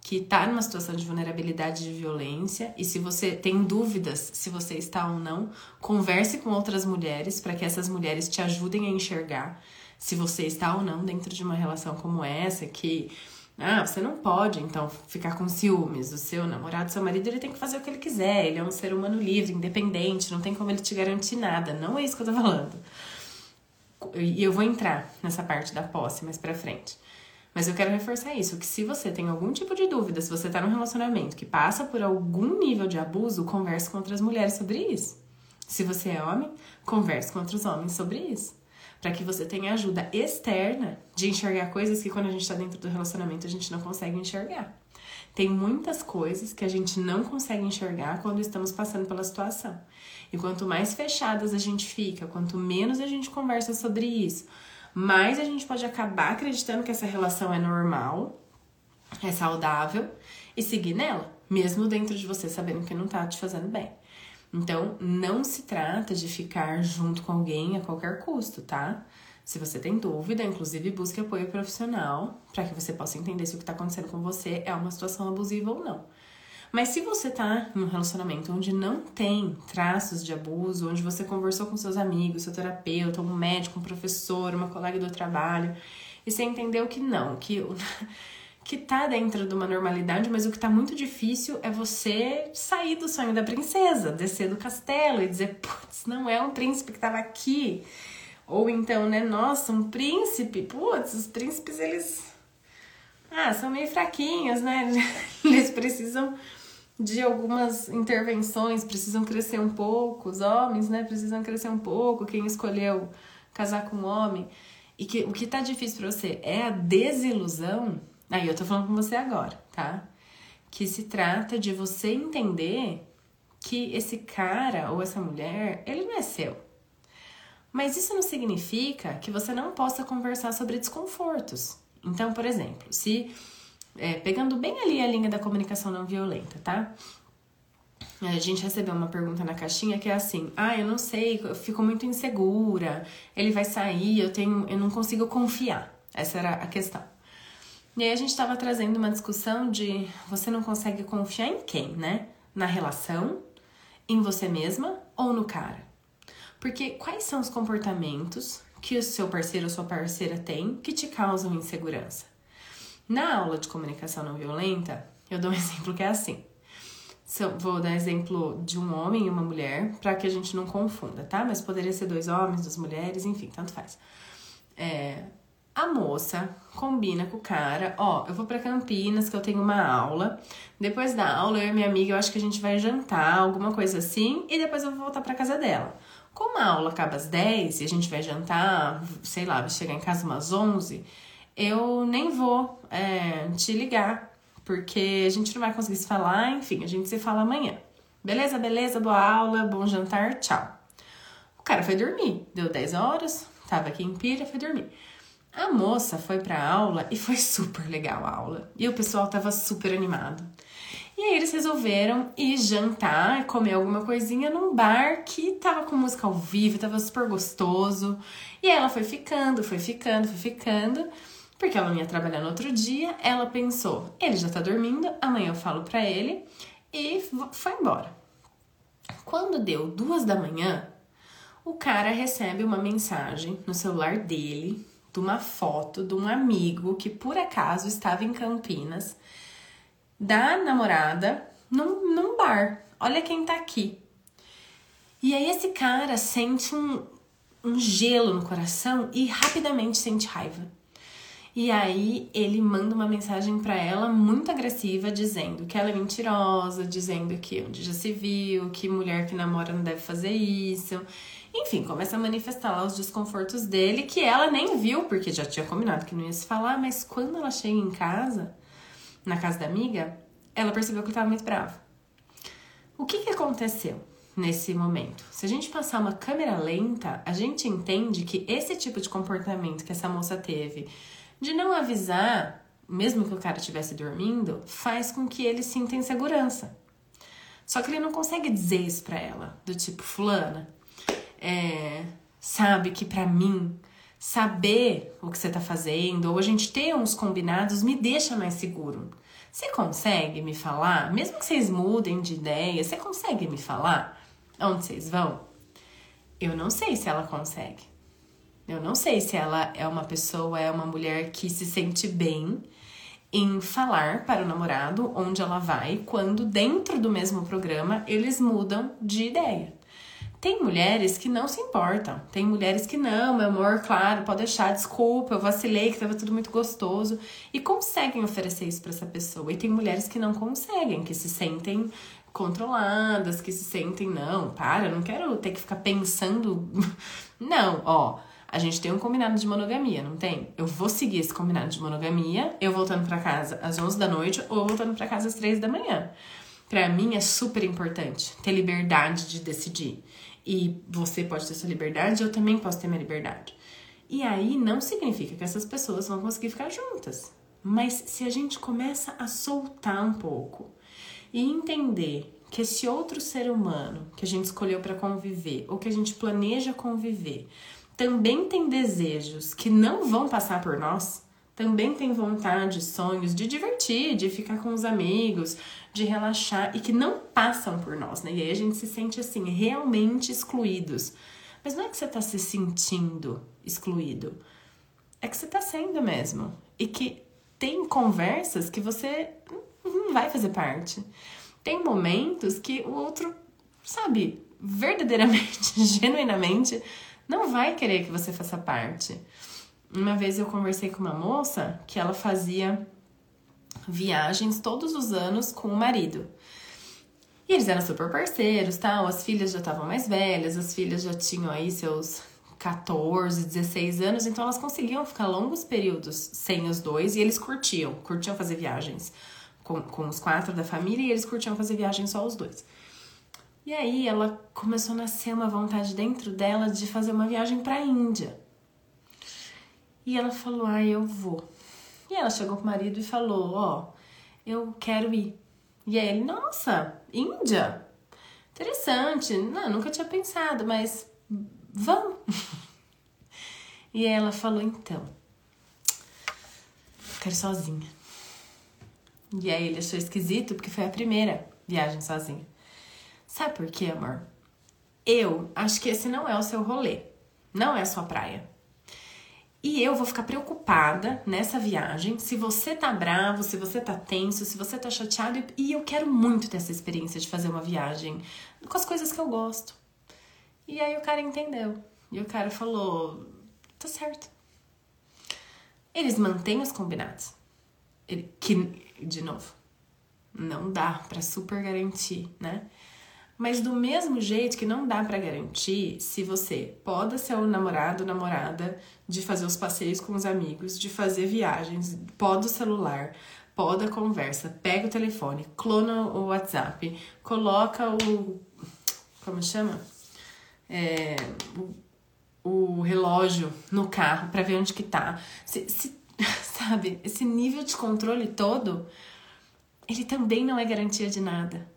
que está numa situação de vulnerabilidade de violência e se você tem dúvidas se você está ou não, converse com outras mulheres para que essas mulheres te ajudem a enxergar se você está ou não dentro de uma relação como essa que ah, você não pode então ficar com ciúmes. O seu namorado, seu marido, ele tem que fazer o que ele quiser. Ele é um ser humano livre, independente, não tem como ele te garantir nada. Não é isso que eu tô falando. E eu vou entrar nessa parte da posse mais pra frente. Mas eu quero reforçar isso, que se você tem algum tipo de dúvida, se você tá num relacionamento que passa por algum nível de abuso, converse com outras mulheres sobre isso. Se você é homem, converse com outros homens sobre isso. Para que você tenha ajuda externa de enxergar coisas que quando a gente tá dentro do relacionamento a gente não consegue enxergar. Tem muitas coisas que a gente não consegue enxergar quando estamos passando pela situação. E quanto mais fechadas a gente fica, quanto menos a gente conversa sobre isso, mais a gente pode acabar acreditando que essa relação é normal, é saudável e seguir nela, mesmo dentro de você sabendo que não tá te fazendo bem. Então, não se trata de ficar junto com alguém a qualquer custo, tá? Se você tem dúvida, inclusive busque apoio profissional para que você possa entender se o que está acontecendo com você é uma situação abusiva ou não. Mas se você tá em um relacionamento onde não tem traços de abuso, onde você conversou com seus amigos, seu terapeuta, um médico, um professor, uma colega do trabalho, e você entendeu que não, que que tá dentro de uma normalidade, mas o que tá muito difícil é você sair do sonho da princesa, descer do castelo e dizer, putz, não é um príncipe que tava aqui. Ou então, né, nossa, um príncipe, putz, os príncipes eles ah, são meio fraquinhos, né? Eles precisam de algumas intervenções, precisam crescer um pouco, os homens, né, precisam crescer um pouco, quem escolheu casar com um homem. E que o que tá difícil para você é a desilusão. Aí eu tô falando com você agora, tá? Que se trata de você entender que esse cara ou essa mulher, ele não é seu. Mas isso não significa que você não possa conversar sobre desconfortos. Então, por exemplo, se é, pegando bem ali a linha da comunicação não violenta, tá? A gente recebeu uma pergunta na caixinha que é assim: ah, eu não sei, eu fico muito insegura, ele vai sair, eu tenho, eu não consigo confiar. Essa era a questão. E aí a gente estava trazendo uma discussão de você não consegue confiar em quem, né? Na relação, em você mesma ou no cara? Porque quais são os comportamentos que o seu parceiro ou sua parceira tem que te causam insegurança? Na aula de comunicação não violenta, eu dou um exemplo que é assim. Vou dar exemplo de um homem e uma mulher, para que a gente não confunda, tá? Mas poderia ser dois homens, duas mulheres, enfim, tanto faz. É, A moça combina com o cara, ó, eu vou para Campinas que eu tenho uma aula. Depois da aula, eu e minha amiga, eu acho que a gente vai jantar, alguma coisa assim, e depois eu vou voltar para casa dela. Como a aula acaba às 10 e a gente vai jantar, sei lá, vai chegar em casa umas 11, eu nem vou é, te ligar, porque a gente não vai conseguir se falar, enfim, a gente se fala amanhã. Beleza, beleza, boa aula, bom jantar, tchau. O cara foi dormir, deu 10 horas, tava aqui em Pira, foi dormir. A moça foi pra aula e foi super legal a aula. E o pessoal tava super animado. E aí eles resolveram ir jantar, comer alguma coisinha num bar que tava com música ao vivo, tava super gostoso. E ela foi ficando, foi ficando, foi ficando, porque ela não ia trabalhar no outro dia. Ela pensou: ele já tá dormindo, amanhã eu falo pra ele, e foi embora. Quando deu duas da manhã, o cara recebe uma mensagem no celular dele de uma foto de um amigo que por acaso estava em Campinas da namorada num, num bar. Olha quem tá aqui. E aí esse cara sente um, um gelo no coração e rapidamente sente raiva. E aí ele manda uma mensagem para ela muito agressiva, dizendo que ela é mentirosa, dizendo que onde já se viu, que mulher que namora não deve fazer isso. Enfim, começa a manifestar lá os desconfortos dele, que ela nem viu, porque já tinha combinado que não ia se falar, mas quando ela chega em casa, na casa da amiga, ela percebeu que ele estava muito bravo. O que, que aconteceu nesse momento? Se a gente passar uma câmera lenta, a gente entende que esse tipo de comportamento que essa moça teve de não avisar, mesmo que o cara estivesse dormindo, faz com que ele sinta insegurança. Só que ele não consegue dizer isso pra ela, do tipo, fulana, é, sabe que para mim saber o que você tá fazendo ou a gente ter uns combinados me deixa mais seguro. Você consegue me falar, mesmo que vocês mudem de ideia, você consegue me falar onde vocês vão? Eu não sei se ela consegue. Eu não sei se ela é uma pessoa, é uma mulher que se sente bem em falar para o namorado onde ela vai, quando dentro do mesmo programa eles mudam de ideia. Tem mulheres que não se importam. Tem mulheres que não, meu amor, claro, pode deixar, desculpa, eu vacilei, que tava tudo muito gostoso. E conseguem oferecer isso para essa pessoa. E tem mulheres que não conseguem, que se sentem controladas, que se sentem, não, para, eu não quero ter que ficar pensando. não, ó. A gente tem um combinado de monogamia, não tem? Eu vou seguir esse combinado de monogamia, eu voltando para casa às 11 da noite ou voltando para casa às 3 da manhã. Para mim é super importante ter liberdade de decidir e você pode ter sua liberdade, eu também posso ter minha liberdade. E aí não significa que essas pessoas vão conseguir ficar juntas. Mas se a gente começa a soltar um pouco e entender que esse outro ser humano que a gente escolheu para conviver ou que a gente planeja conviver também tem desejos que não vão passar por nós, também tem vontade, sonhos de divertir, de ficar com os amigos, de relaxar e que não passam por nós, né? E aí a gente se sente assim, realmente excluídos. Mas não é que você tá se sentindo excluído, é que você tá sendo mesmo. E que tem conversas que você não vai fazer parte. Tem momentos que o outro, sabe, verdadeiramente, genuinamente, não vai querer que você faça parte. Uma vez eu conversei com uma moça que ela fazia viagens todos os anos com o marido. E eles eram super parceiros, tal. As filhas já estavam mais velhas, as filhas já tinham aí seus 14, 16 anos, então elas conseguiam ficar longos períodos sem os dois e eles curtiam, curtiam fazer viagens com, com os quatro da família e eles curtiam fazer viagens só os dois. E aí ela começou a nascer uma vontade dentro dela de fazer uma viagem para a Índia. E ela falou: "Ah, eu vou". E ela chegou pro marido e falou: Ó, oh, eu quero ir. E aí ele: Nossa, Índia? Interessante. Não, nunca tinha pensado, mas vamos. e ela falou: Então, quero sozinha. E aí ele achou esquisito porque foi a primeira viagem sozinha. Sabe por quê, amor? Eu acho que esse não é o seu rolê. Não é a sua praia. E eu vou ficar preocupada nessa viagem se você tá bravo, se você tá tenso, se você tá chateado. E eu quero muito ter essa experiência de fazer uma viagem com as coisas que eu gosto. E aí o cara entendeu. E o cara falou: tá certo. eles mantêm os combinados. Que, de novo, não dá para super garantir, né? Mas do mesmo jeito que não dá para garantir se você pode ser o namorado namorada de fazer os passeios com os amigos, de fazer viagens, pode o celular, pode a conversa, pega o telefone, clona o WhatsApp, coloca o. Como chama? É, o, o relógio no carro para ver onde que tá. Se, se, sabe, esse nível de controle todo, ele também não é garantia de nada.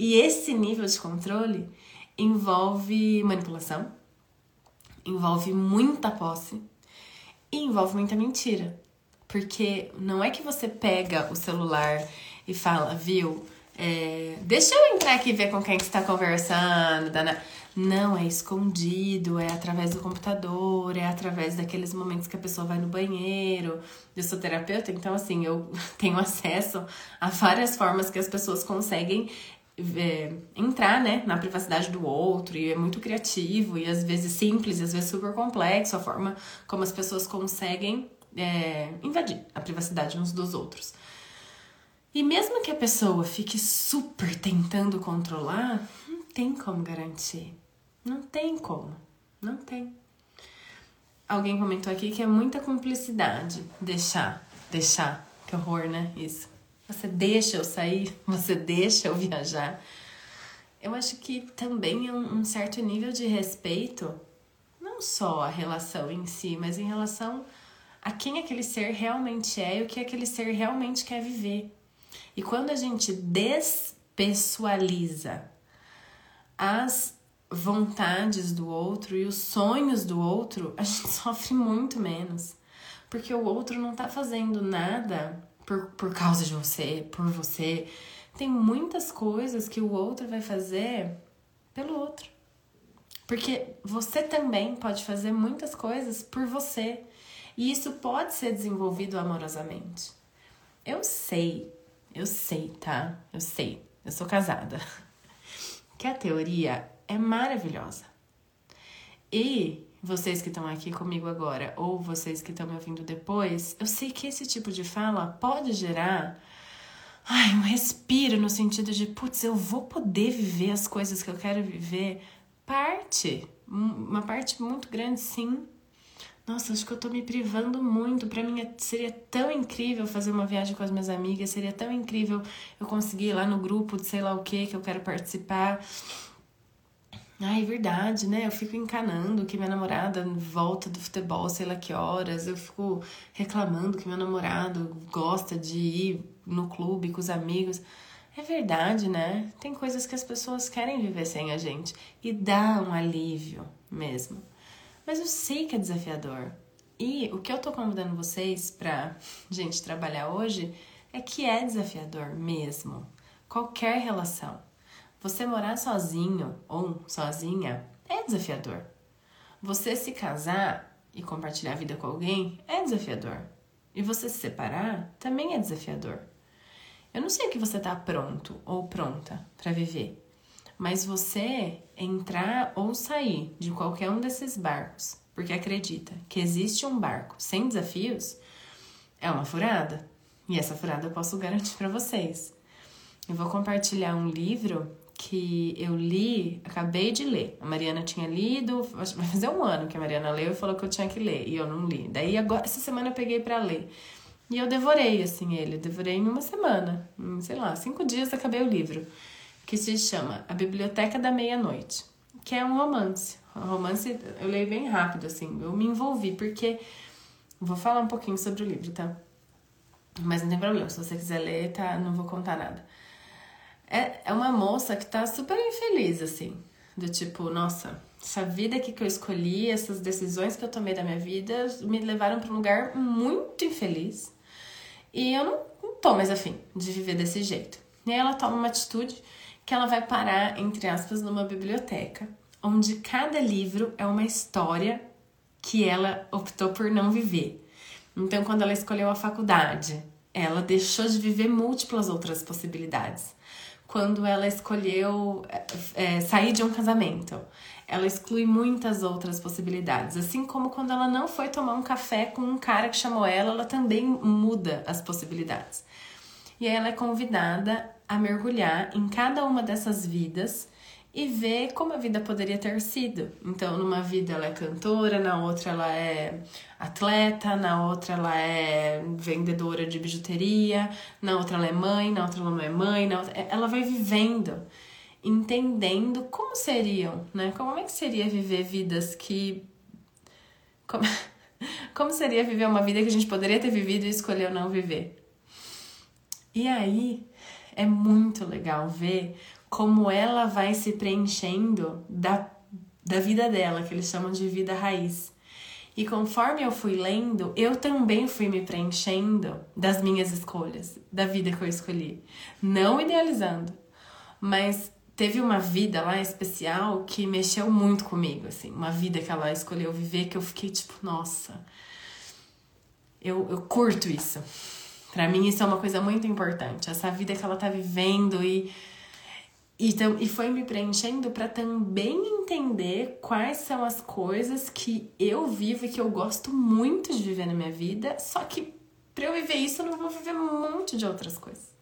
E esse nível de controle envolve manipulação, envolve muita posse e envolve muita mentira. Porque não é que você pega o celular e fala, viu, é, deixa eu entrar aqui e ver com quem que está conversando. Dana. Não, é escondido, é através do computador, é através daqueles momentos que a pessoa vai no banheiro. Eu sou terapeuta, então assim, eu tenho acesso a várias formas que as pessoas conseguem é, entrar né, na privacidade do outro e é muito criativo e às vezes simples e às vezes super complexo a forma como as pessoas conseguem é, invadir a privacidade uns dos outros. E mesmo que a pessoa fique super tentando controlar, não tem como garantir. Não tem como. Não tem. Alguém comentou aqui que é muita cumplicidade deixar, deixar. Que horror, né? Isso. Você deixa eu sair? Você deixa eu viajar? Eu acho que também é um, um certo nível de respeito, não só a relação em si, mas em relação a quem aquele ser realmente é e o que aquele ser realmente quer viver. E quando a gente despessoaliza as vontades do outro e os sonhos do outro, a gente sofre muito menos. Porque o outro não tá fazendo nada por, por causa de você, por você. Tem muitas coisas que o outro vai fazer pelo outro. Porque você também pode fazer muitas coisas por você. E isso pode ser desenvolvido amorosamente. Eu sei, eu sei, tá? Eu sei, eu sou casada. Que a teoria é maravilhosa. E vocês que estão aqui comigo agora ou vocês que estão me ouvindo depois, eu sei que esse tipo de fala pode gerar ai, um respiro no sentido de, putz, eu vou poder viver as coisas que eu quero viver. Parte, uma parte muito grande, sim. Nossa, acho que eu tô me privando muito. Para mim é, seria tão incrível fazer uma viagem com as minhas amigas, seria tão incrível eu conseguir ir lá no grupo de sei lá o que que eu quero participar. Ai, verdade, né? Eu fico encanando que minha namorada volta do futebol, sei lá que horas. Eu fico reclamando que meu namorado gosta de ir no clube com os amigos. É verdade, né? Tem coisas que as pessoas querem viver sem a gente e dá um alívio mesmo. Mas eu sei que é desafiador. E o que eu tô convidando vocês pra gente trabalhar hoje é que é desafiador mesmo. Qualquer relação. Você morar sozinho ou sozinha é desafiador. Você se casar e compartilhar a vida com alguém é desafiador. E você se separar também é desafiador. Eu não sei o que você está pronto ou pronta para viver, mas você entrar ou sair de qualquer um desses barcos, porque acredita que existe um barco sem desafios, é uma furada. E essa furada eu posso garantir para vocês. Eu vou compartilhar um livro que eu li, acabei de ler. A Mariana tinha lido, vai fazer um ano que a Mariana leu e falou que eu tinha que ler, e eu não li. Daí agora, essa semana eu peguei para ler. E eu devorei, assim, ele. Devorei em uma semana. Em, sei lá, cinco dias acabei o livro. Que se chama A Biblioteca da Meia-Noite. Que é um romance. Um romance eu leio bem rápido, assim. Eu me envolvi, porque... Vou falar um pouquinho sobre o livro, tá? Mas não tem problema. Se você quiser ler, tá? Não vou contar nada. É, é uma moça que tá super infeliz, assim. Do tipo, nossa, essa vida aqui que eu escolhi, essas decisões que eu tomei da minha vida me levaram para um lugar muito infeliz. E eu não, não tô mais afim de viver desse jeito. E aí ela toma uma atitude que ela vai parar, entre aspas, numa biblioteca, onde cada livro é uma história que ela optou por não viver. Então, quando ela escolheu a faculdade, ela deixou de viver múltiplas outras possibilidades. Quando ela escolheu é, sair de um casamento. Ela exclui muitas outras possibilidades. Assim como quando ela não foi tomar um café com um cara que chamou ela, ela também muda as possibilidades. E aí ela é convidada a mergulhar em cada uma dessas vidas e ver como a vida poderia ter sido. Então, numa vida ela é cantora, na outra ela é atleta, na outra ela é vendedora de bijuteria, na outra ela é mãe, na outra ela não é mãe, na outra... ela vai vivendo, entendendo como seriam, né? Como é que seria viver vidas que como, como seria viver uma vida que a gente poderia ter vivido e escolheu não viver? E aí é muito legal ver como ela vai se preenchendo da, da vida dela, que eles chamam de vida raiz. E conforme eu fui lendo, eu também fui me preenchendo das minhas escolhas, da vida que eu escolhi. Não idealizando, mas teve uma vida lá especial que mexeu muito comigo, assim, uma vida que ela escolheu viver que eu fiquei tipo, nossa, eu, eu curto isso. Para mim isso é uma coisa muito importante, essa vida que ela tá vivendo e e, e foi me preenchendo para também entender quais são as coisas que eu vivo e que eu gosto muito de viver na minha vida, só que para eu viver isso eu não vou viver um monte de outras coisas.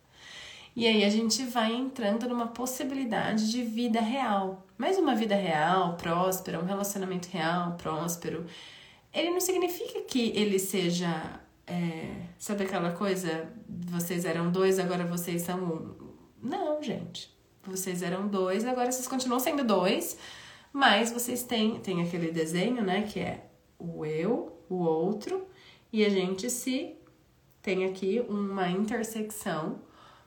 E aí a gente vai entrando numa possibilidade de vida real. Mas uma vida real, próspera, um relacionamento real, próspero, ele não significa que ele seja. É, sabe aquela coisa? Vocês eram dois, agora vocês são um. Não, gente. Vocês eram dois, agora vocês continuam sendo dois, mas vocês têm, têm aquele desenho, né? Que é o eu, o outro, e a gente se tem aqui uma intersecção.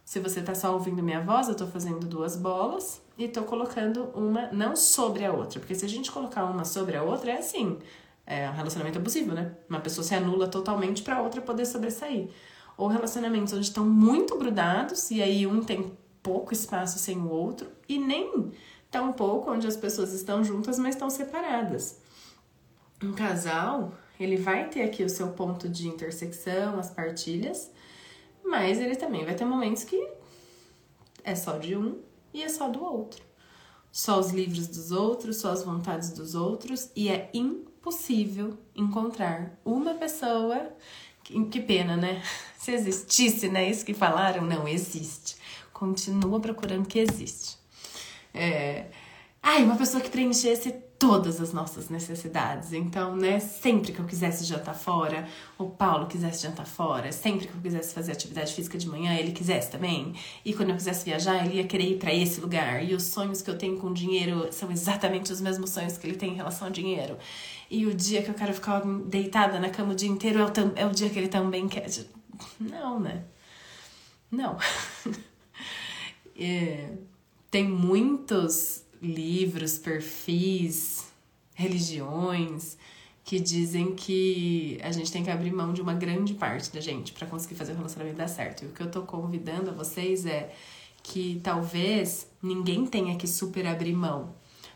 Se você tá só ouvindo minha voz, eu tô fazendo duas bolas e tô colocando uma não sobre a outra, porque se a gente colocar uma sobre a outra, é assim, é um relacionamento abusivo, né? Uma pessoa se anula totalmente para outra poder sobressair. Ou relacionamentos onde estão muito grudados e aí um tem pouco espaço sem o outro e nem tão pouco onde as pessoas estão juntas, mas estão separadas. Um casal, ele vai ter aqui o seu ponto de intersecção, as partilhas, mas ele também vai ter momentos que é só de um e é só do outro. Só os livros dos outros, só as vontades dos outros, e é impossível encontrar uma pessoa. Que, que pena, né? Se existisse, né? Isso que falaram, não existe continua procurando que existe. É... Ai, uma pessoa que preenchesse todas as nossas necessidades. Então, né, sempre que eu quisesse jantar fora, o Paulo quisesse jantar fora, sempre que eu quisesse fazer atividade física de manhã, ele quisesse também. E quando eu quisesse viajar, ele ia querer ir para esse lugar. E os sonhos que eu tenho com dinheiro são exatamente os mesmos sonhos que ele tem em relação ao dinheiro. E o dia que eu quero ficar deitada na cama o dia inteiro é o, é o dia que ele também quer. Não, né? Não. É, tem muitos livros, perfis, religiões que dizem que a gente tem que abrir mão de uma grande parte da gente para conseguir fazer o relacionamento dar certo. E o que eu tô convidando a vocês é que talvez ninguém tenha que super abrir mão,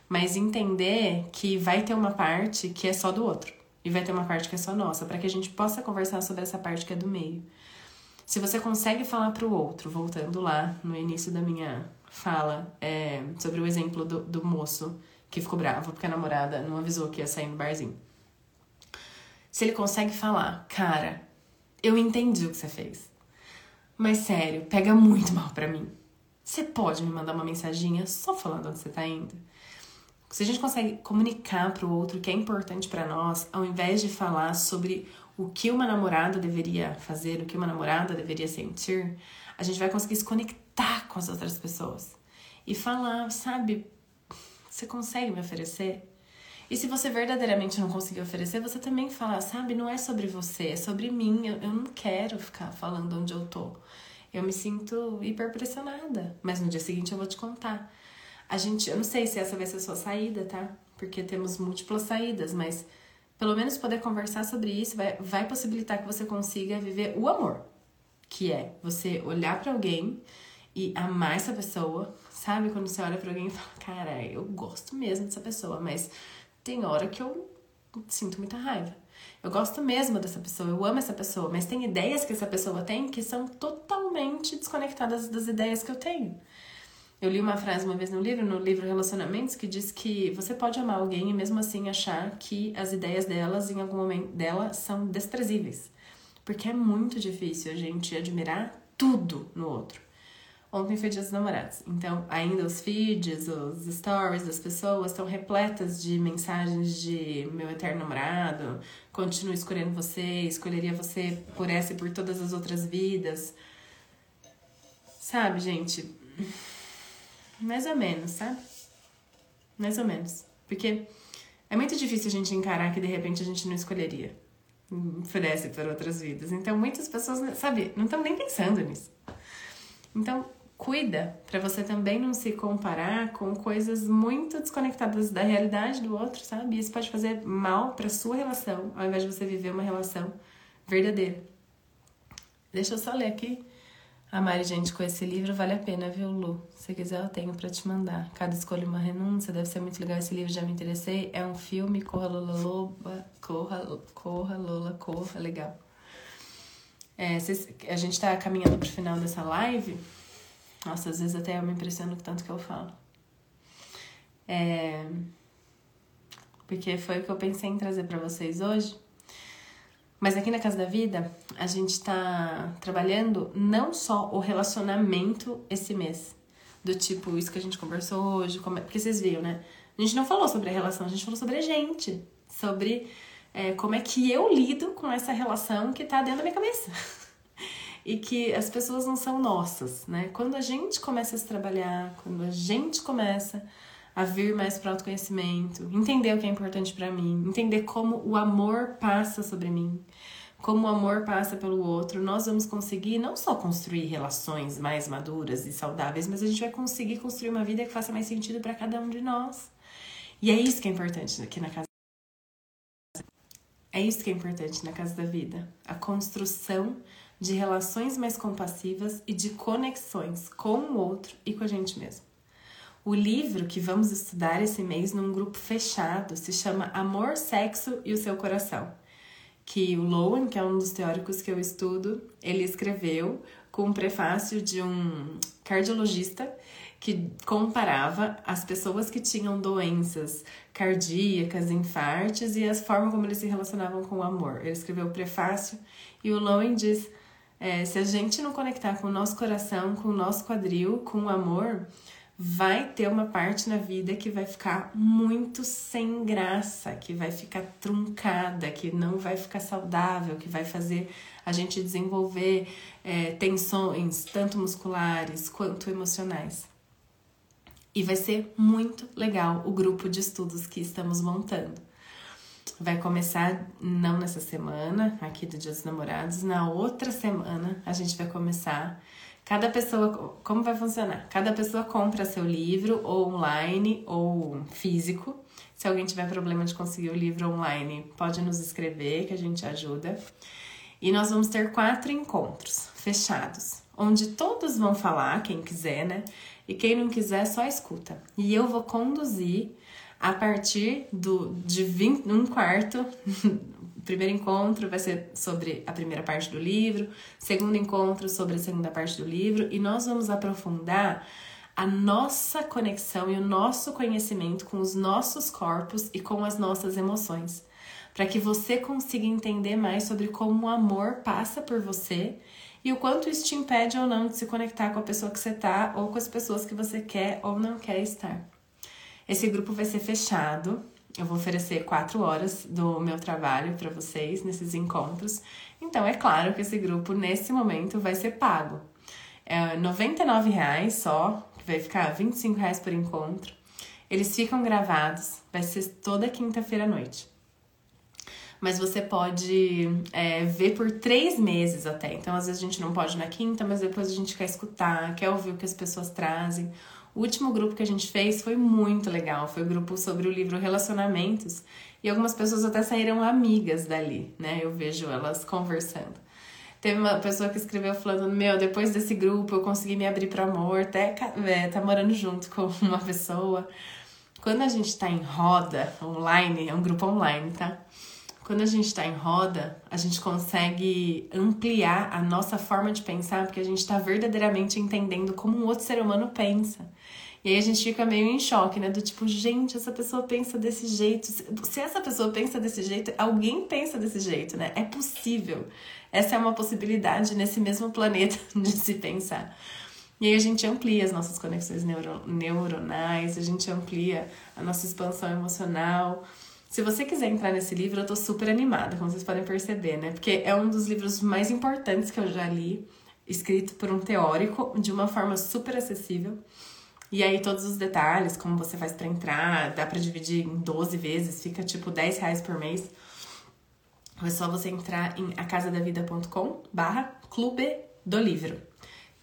mas entender que vai ter uma parte que é só do outro e vai ter uma parte que é só nossa, para que a gente possa conversar sobre essa parte que é do meio. Se você consegue falar para o outro, voltando lá no início da minha fala, é, sobre o exemplo do, do moço que ficou bravo porque a namorada não avisou que ia sair no barzinho. Se ele consegue falar, cara, eu entendi o que você fez, mas sério, pega muito mal pra mim. Você pode me mandar uma mensaginha só falando onde você tá indo? Se a gente consegue comunicar para o outro o que é importante para nós, ao invés de falar sobre o que uma namorada deveria fazer, o que uma namorada deveria sentir, a gente vai conseguir se conectar com as outras pessoas e falar, sabe, você consegue me oferecer? E se você verdadeiramente não conseguir oferecer, você também fala, sabe, não é sobre você, é sobre mim. Eu, eu não quero ficar falando onde eu tô. Eu me sinto hiper pressionada, mas no dia seguinte eu vou te contar. A gente, eu não sei se essa vai ser a sua saída, tá? Porque temos múltiplas saídas, mas pelo menos poder conversar sobre isso vai, vai possibilitar que você consiga viver o amor, que é você olhar para alguém e amar essa pessoa, sabe? Quando você olha para alguém e fala, cara, eu gosto mesmo dessa pessoa, mas tem hora que eu sinto muita raiva. Eu gosto mesmo dessa pessoa, eu amo essa pessoa, mas tem ideias que essa pessoa tem que são totalmente desconectadas das ideias que eu tenho. Eu li uma frase uma vez no livro, no livro Relacionamentos, que diz que você pode amar alguém e mesmo assim achar que as ideias delas, em algum momento dela, são desprezíveis. Porque é muito difícil a gente admirar tudo no outro. Ontem foi dia dos namorados. Então, ainda os feeds, os stories das pessoas estão repletas de mensagens de meu eterno namorado, continuo escolhendo você, escolheria você por essa e por todas as outras vidas. Sabe, gente? Mais ou menos, sabe? Mais ou menos. Porque é muito difícil a gente encarar que de repente a gente não escolheria. Oferece por outras vidas. Então, muitas pessoas, sabe, não estão nem pensando nisso. Então, cuida para você também não se comparar com coisas muito desconectadas da realidade do outro, sabe? Isso pode fazer mal para sua relação, ao invés de você viver uma relação verdadeira. Deixa eu só ler aqui. A Mari, gente, com esse livro vale a pena, viu, Lu? Se quiser, eu tenho para te mandar. Cada escolha uma renúncia, deve ser muito legal esse livro, já me interessei. É um filme, Corra Lola Loba, Corra, Corra Lola, Corra, legal. É, cês, a gente tá caminhando pro final dessa live. Nossa, às vezes até eu me impressiono tanto que eu falo. É... Porque foi o que eu pensei em trazer para vocês hoje. Mas aqui na Casa da Vida, a gente está trabalhando não só o relacionamento esse mês. Do tipo, isso que a gente conversou hoje, como é... porque vocês viram, né? A gente não falou sobre a relação, a gente falou sobre a gente. Sobre é, como é que eu lido com essa relação que tá dentro da minha cabeça. e que as pessoas não são nossas, né? Quando a gente começa a se trabalhar, quando a gente começa a vir mais para o autoconhecimento, entender o que é importante para mim, entender como o amor passa sobre mim, como o amor passa pelo outro, nós vamos conseguir não só construir relações mais maduras e saudáveis, mas a gente vai conseguir construir uma vida que faça mais sentido para cada um de nós. E é isso que é importante aqui na casa. É isso que é importante na casa da vida, a construção de relações mais compassivas e de conexões com o outro e com a gente mesmo. O livro que vamos estudar esse mês num grupo fechado se chama Amor, Sexo e o Seu Coração, que o Lowen, que é um dos teóricos que eu estudo, ele escreveu com um prefácio de um cardiologista que comparava as pessoas que tinham doenças cardíacas, infartos e as formas como eles se relacionavam com o amor. Ele escreveu o prefácio e o Lowen diz é, se a gente não conectar com o nosso coração, com o nosso quadril, com o amor, vai ter uma parte na vida que vai ficar muito sem graça, que vai ficar truncada, que não vai ficar saudável, que vai fazer a gente desenvolver é, tensões, tanto musculares quanto emocionais. E vai ser muito legal o grupo de estudos que estamos montando. Vai começar não nessa semana, aqui do Dia dos Namorados, na outra semana a gente vai começar. Cada pessoa, como vai funcionar? Cada pessoa compra seu livro, ou online ou físico. Se alguém tiver problema de conseguir o livro online, pode nos escrever que a gente ajuda. E nós vamos ter quatro encontros fechados, onde todos vão falar, quem quiser, né? E quem não quiser, só escuta. E eu vou conduzir a partir do, de 20, um quarto. primeiro encontro vai ser sobre a primeira parte do livro, segundo encontro sobre a segunda parte do livro, e nós vamos aprofundar a nossa conexão e o nosso conhecimento com os nossos corpos e com as nossas emoções, para que você consiga entender mais sobre como o amor passa por você e o quanto isso te impede ou não de se conectar com a pessoa que você tá ou com as pessoas que você quer ou não quer estar. Esse grupo vai ser fechado. Eu vou oferecer quatro horas do meu trabalho para vocês nesses encontros. Então, é claro que esse grupo, nesse momento, vai ser pago. É R$ reais só, que vai ficar R$ reais por encontro. Eles ficam gravados, vai ser toda quinta-feira à noite. Mas você pode é, ver por três meses até. Então, às vezes a gente não pode na quinta, mas depois a gente quer escutar, quer ouvir o que as pessoas trazem. O último grupo que a gente fez foi muito legal. Foi o um grupo sobre o livro Relacionamentos. E algumas pessoas até saíram amigas dali, né? Eu vejo elas conversando. Teve uma pessoa que escreveu falando: Meu, depois desse grupo eu consegui me abrir para amor, até é, tá morando junto com uma pessoa. Quando a gente tá em roda online, é um grupo online, tá? quando a gente está em roda, a gente consegue ampliar a nossa forma de pensar, porque a gente está verdadeiramente entendendo como um outro ser humano pensa. E aí a gente fica meio em choque, né? Do tipo, gente, essa pessoa pensa desse jeito. Se essa pessoa pensa desse jeito, alguém pensa desse jeito, né? É possível. Essa é uma possibilidade nesse mesmo planeta de se pensar. E aí a gente amplia as nossas conexões neuro neuronais, a gente amplia a nossa expansão emocional. Se você quiser entrar nesse livro, eu tô super animada, como vocês podem perceber, né? Porque é um dos livros mais importantes que eu já li, escrito por um teórico, de uma forma super acessível. E aí todos os detalhes, como você faz para entrar, dá para dividir em 12 vezes, fica tipo 10 reais por mês. É só você entrar em acasadavida.com barra clube do livro.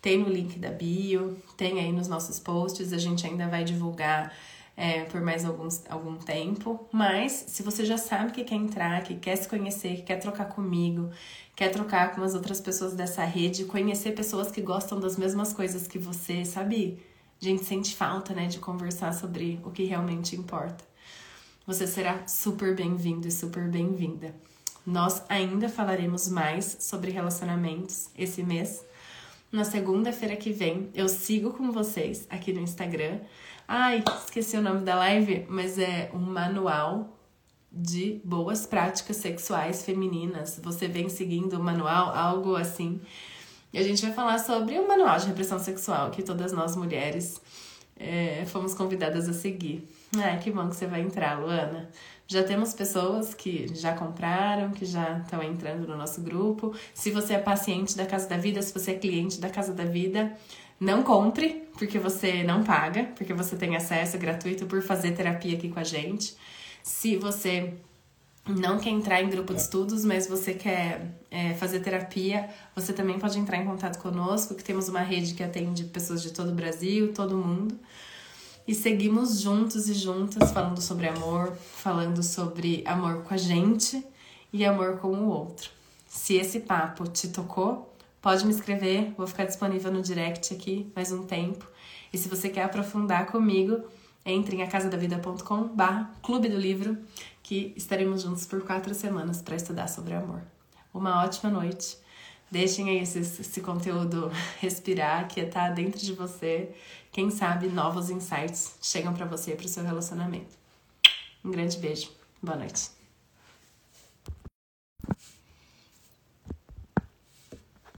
Tem no link da bio, tem aí nos nossos posts, a gente ainda vai divulgar é, por mais alguns, algum tempo. Mas se você já sabe que quer entrar, que quer se conhecer, que quer trocar comigo, quer trocar com as outras pessoas dessa rede, conhecer pessoas que gostam das mesmas coisas que você, sabe? A gente sente falta, né, de conversar sobre o que realmente importa. Você será super bem-vindo e super bem-vinda. Nós ainda falaremos mais sobre relacionamentos esse mês na segunda-feira que vem, eu sigo com vocês aqui no Instagram. Ai, esqueci o nome da live, mas é um manual de boas práticas sexuais femininas. Você vem seguindo o manual, algo assim. E a gente vai falar sobre o manual de repressão sexual que todas nós mulheres é, fomos convidadas a seguir. Ah, que bom que você vai entrar, Luana. Já temos pessoas que já compraram, que já estão entrando no nosso grupo. Se você é paciente da Casa da Vida, se você é cliente da Casa da Vida, não compre, porque você não paga, porque você tem acesso gratuito por fazer terapia aqui com a gente. Se você não quer entrar em grupo de estudos, mas você quer é, fazer terapia, você também pode entrar em contato conosco, que temos uma rede que atende pessoas de todo o Brasil, todo mundo e seguimos juntos e juntas falando sobre amor, falando sobre amor com a gente e amor com o outro. Se esse papo te tocou, pode me escrever, vou ficar disponível no direct aqui mais um tempo. E se você quer aprofundar comigo, entre em acasadavida.com barra Clube do Livro, que estaremos juntos por quatro semanas para estudar sobre amor. Uma ótima noite. Deixem aí esse, esse conteúdo respirar, quietar dentro de você quem sabe novos insights chegam para você e para o seu relacionamento. Um grande beijo. Boa noite.